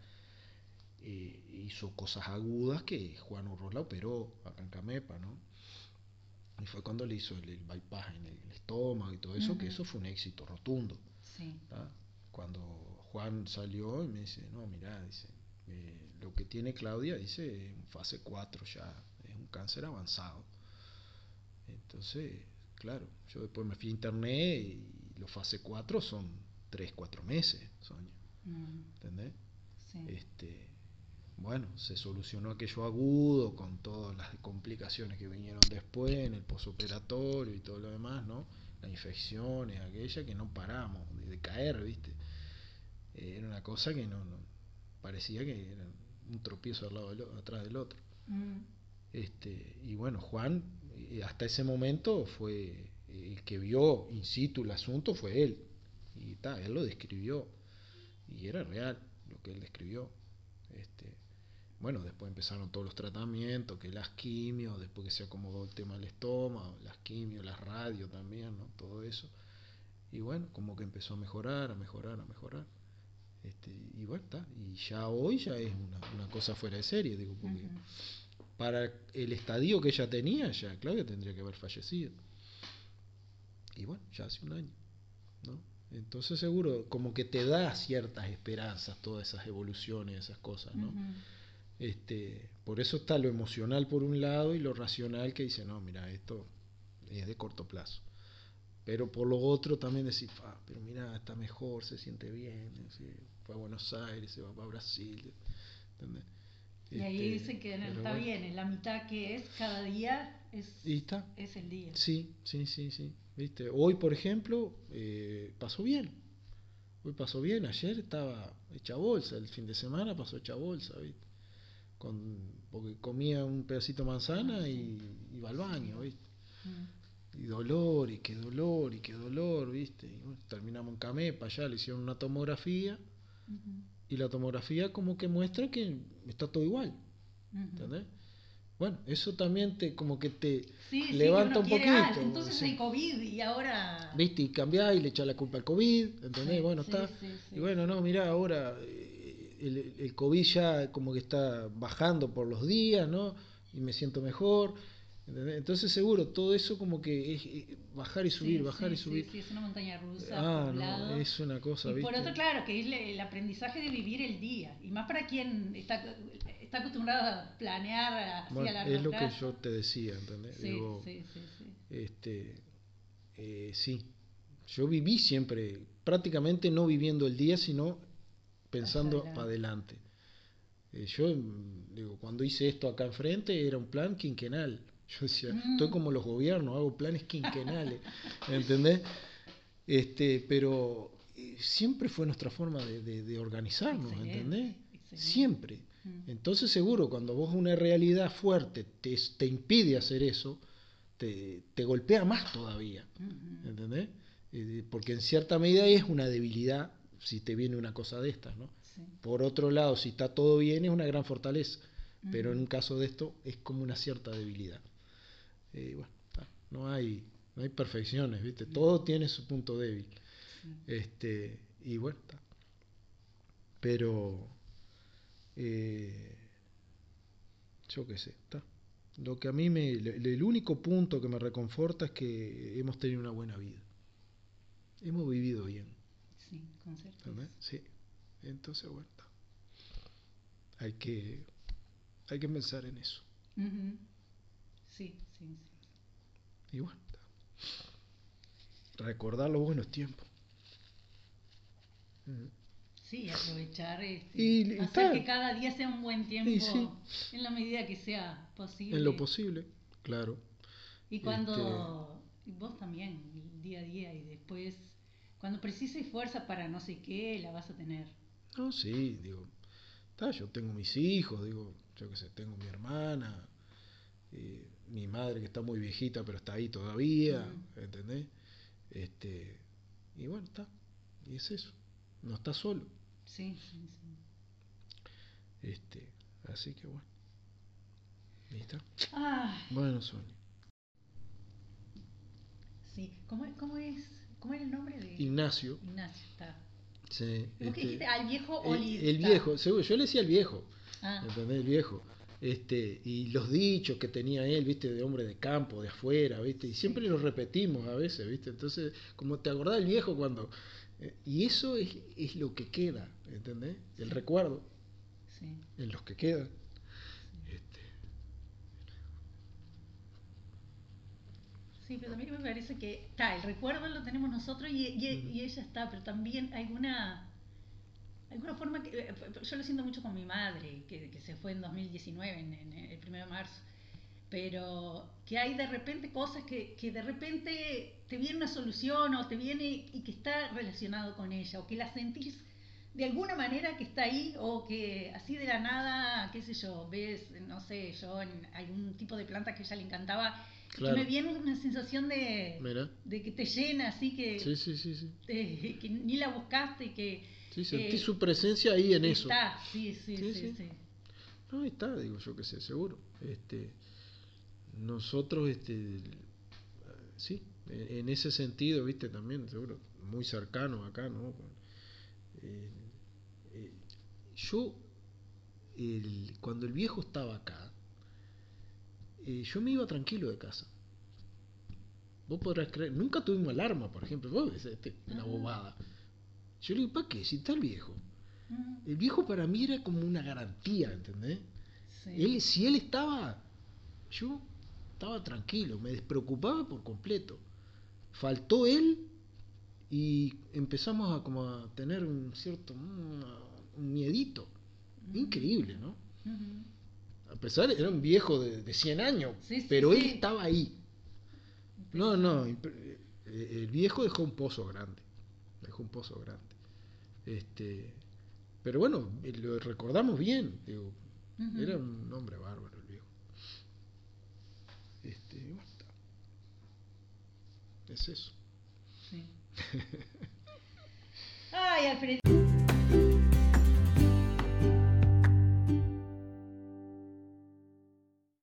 eh, hizo cosas agudas que Juan Urroz la operó acá en Camepa, ¿no? Y fue cuando le hizo el, el bypass en el estómago y todo eso, que eso fue un éxito rotundo. Sí. Cuando Juan salió y me dice, no, mira, dice, eh, lo que tiene Claudia, dice, en fase 4 ya, es un cáncer avanzado. Entonces, claro, yo después me fui a internet y los fase 4 son 3, 4 meses, Sonia, Mm, ¿entendés? sí. Este, bueno, se solucionó aquello agudo con todas las complicaciones que vinieron después en el posoperatorio y todo lo demás, ¿no? Las infecciones, aquella que no paramos de, caer, ¿viste? Eh, era una cosa que no, no- parecía que era un tropiezo al lado del, atrás del otro. Mm, Este, y bueno, Juan, eh, hasta ese momento fue el que vio in situ el asunto fue él. Y ta, él lo describió. Y era real lo que él describió. Este, bueno, después empezaron todos los tratamientos, que las quimios, después que se acomodó el tema del estómago, las quimios, las radios también, ¿no? Todo eso. Y bueno, como que empezó a mejorar, a mejorar, a mejorar. Este, y bueno. Y ya hoy ya es una, cosa fuera de serie, digo, porque. Para el estadio que ella tenía, ya Claudia tendría que haber fallecido. Y bueno, ya hace un año, ¿no? Entonces seguro, como que te da ciertas esperanzas todas esas evoluciones, esas cosas, ¿no? Este, por eso está lo emocional por un lado y lo racional que dice, no, mira, esto es de corto plazo. Pero por lo otro también decir, "Ah, pero mira, está mejor, se siente bien, sí, fue a Buenos Aires, se va para Brasil, ¿entendés? Y ahí Este, dicen que en el- pero está bueno. bien, en la mitad que es cada día es, Y está. es el día. Sí, sí, sí, sí. ¿Viste? Hoy, por ejemplo, eh, pasó bien. Hoy pasó bien, ayer estaba hecha bolsa, el fin de semana pasó hecha bolsa, ¿viste? Con, porque comía un pedacito de manzana y iba al baño, ¿viste? Mm. Y dolor, y qué dolor, y qué dolor, ¿viste? Y bueno, terminamos en Camepa, ya le hicieron una tomografía. Y la tomografía como que muestra que está todo igual, Ujú. ¿entendés? Bueno, eso también te como que te Sí, sí, levanta uno un poquito. ah, entonces sí. hay COVID y ahora... ¿Viste? Y cambiás y le echás la culpa al COVID, ¿entendés? Sí, bueno, sí, está. sí, sí. Y bueno, no, mirá, ahora eh, el, el COVID ya como que está bajando por los días, ¿no? Y me siento mejor. ¿Entendés? Entonces, seguro, todo eso como que es eh, bajar y subir, Sí, bajar sí, y subir. Sí, sí, es una montaña rusa. ah, por no, lado. es una cosa, y ¿viste? por otro, claro, que es el aprendizaje de vivir el día. Y más para quien está, está acostumbrado a planear así Bueno, a largo es lo que yo te decía, ¿entendés? Sí, Digo, sí, sí, sí. Este, eh, sí, yo viví siempre, prácticamente no viviendo el día, sino pensando para adelante. Eh, yo, digo, cuando hice esto acá enfrente, era un plan quinquenal. Yo decía, Mm. estoy como los gobiernos, hago planes quinquenales, ¿entendés? Este, pero eh, siempre fue nuestra forma de, de- de organizarnos, Excelente, ¿entendés? excelente. Siempre. Mm. Entonces seguro, cuando vos una realidad fuerte te, te impide hacer eso, te, te golpea más todavía. Ujú. ¿Entendés? Eh, porque en cierta medida es una debilidad si te viene una cosa de estas, ¿no? Sí. Por otro lado, si está todo bien es una gran fortaleza, pero en Ujú. un caso de esto es como una cierta debilidad. Eh, bueno, no hay no hay perfecciones, ¿viste? Todo tiene su punto débil. Este, y bueno, está. Pero eh, yo qué sé, está. Lo que a mí me el, único punto que me reconforta es que hemos tenido una buena vida. Hemos vivido bien, Sí, con certeza. Sí. Entonces, bueno, está. Hay que hay que pensar en eso. Sí, sí, sí. Y bueno, está. recordar los buenos tiempos. Sí, aprovechar este, Y- y hacer está. que cada día sea un buen tiempo Y sí. en la medida que sea posible. En lo posible, claro. Y cuando Este- y vos también, el día a día y después, cuando precises fuerza para no sé qué, la vas a tener. No, sí, digo, está, yo tengo mis hijos, digo, yo qué sé, tengo mi hermana, eh, mi madre que está muy viejita pero está ahí todavía, Ujú. ¿entendés? Este, y bueno, está, y es eso, no está solo, Sí, sí, sí. este, así que bueno, está. Ah, Bueno, Sonia, sí. ¿Cómo, cómo es? ¿Cómo era el nombre de Ignacio, Ignacio? Está. sí, ¿Vos qué este, dijiste? Al viejo el, Oli. el está. viejo, seguro, yo le decía el viejo, Ah, ¿entendés? El viejo. Este, y los dichos que tenía él, viste, de hombre de campo, de afuera, viste, y siempre Sí. los repetimos a veces, viste, entonces, como te acordás del viejo cuando, eh, y eso es, es lo que queda, ¿entendés? El Sí. recuerdo, sí. en los que quedan. Este, Sí, pero también me parece que está, el recuerdo lo tenemos nosotros y, y- y ella está, pero también hay alguna, alguna forma que eh, yo lo siento mucho con mi madre, que, que se fue en 2019, en, en el 1 de marzo, pero que hay de repente cosas que, que de repente te viene una solución o te viene y que está relacionado con ella, o que la sentís de alguna manera que está ahí, o que así de la nada, qué sé yo, ves, no sé, yo en algún tipo de planta que a ella le encantaba, Claro. me viene una sensación de, Mira. de que te llena, así que, sí, sí, sí, sí. eh, que ni la buscaste y que... Sí, sentí eh, su presencia ahí en eso. Está, sí, sí, Sí, sí. No, está, digo yo que sé, seguro. Este, nosotros, este, sí, en ese sentido, viste, también, seguro, muy cercano acá, ¿no? Eh, eh, yo, el- cuando el viejo estaba acá, eh, yo me iba tranquilo de casa. Vos podrás creer, nunca tuvimos alarma, por ejemplo, vos ves, este, una bobada. Yo le digo, ¿para qué? Si está el viejo. Mm, El viejo para mí era como una garantía, ¿entendés? sí. Él, si él estaba, yo estaba tranquilo, me despreocupaba por completo. Faltó él y empezamos a como a tener un cierto mm, un miedito. Ujú. Increíble, ¿no? A pesar, era un viejo de, de 100 años, Sí, sí, pero él estaba ahí. No, no, eh, el viejo dejó un pozo grande. Dejó un pozo grande. Este, pero bueno, lo recordamos bien. Digo. Era un hombre bárbaro el viejo. Este, bueno, está. es eso. Sí. Ay, Alfredito.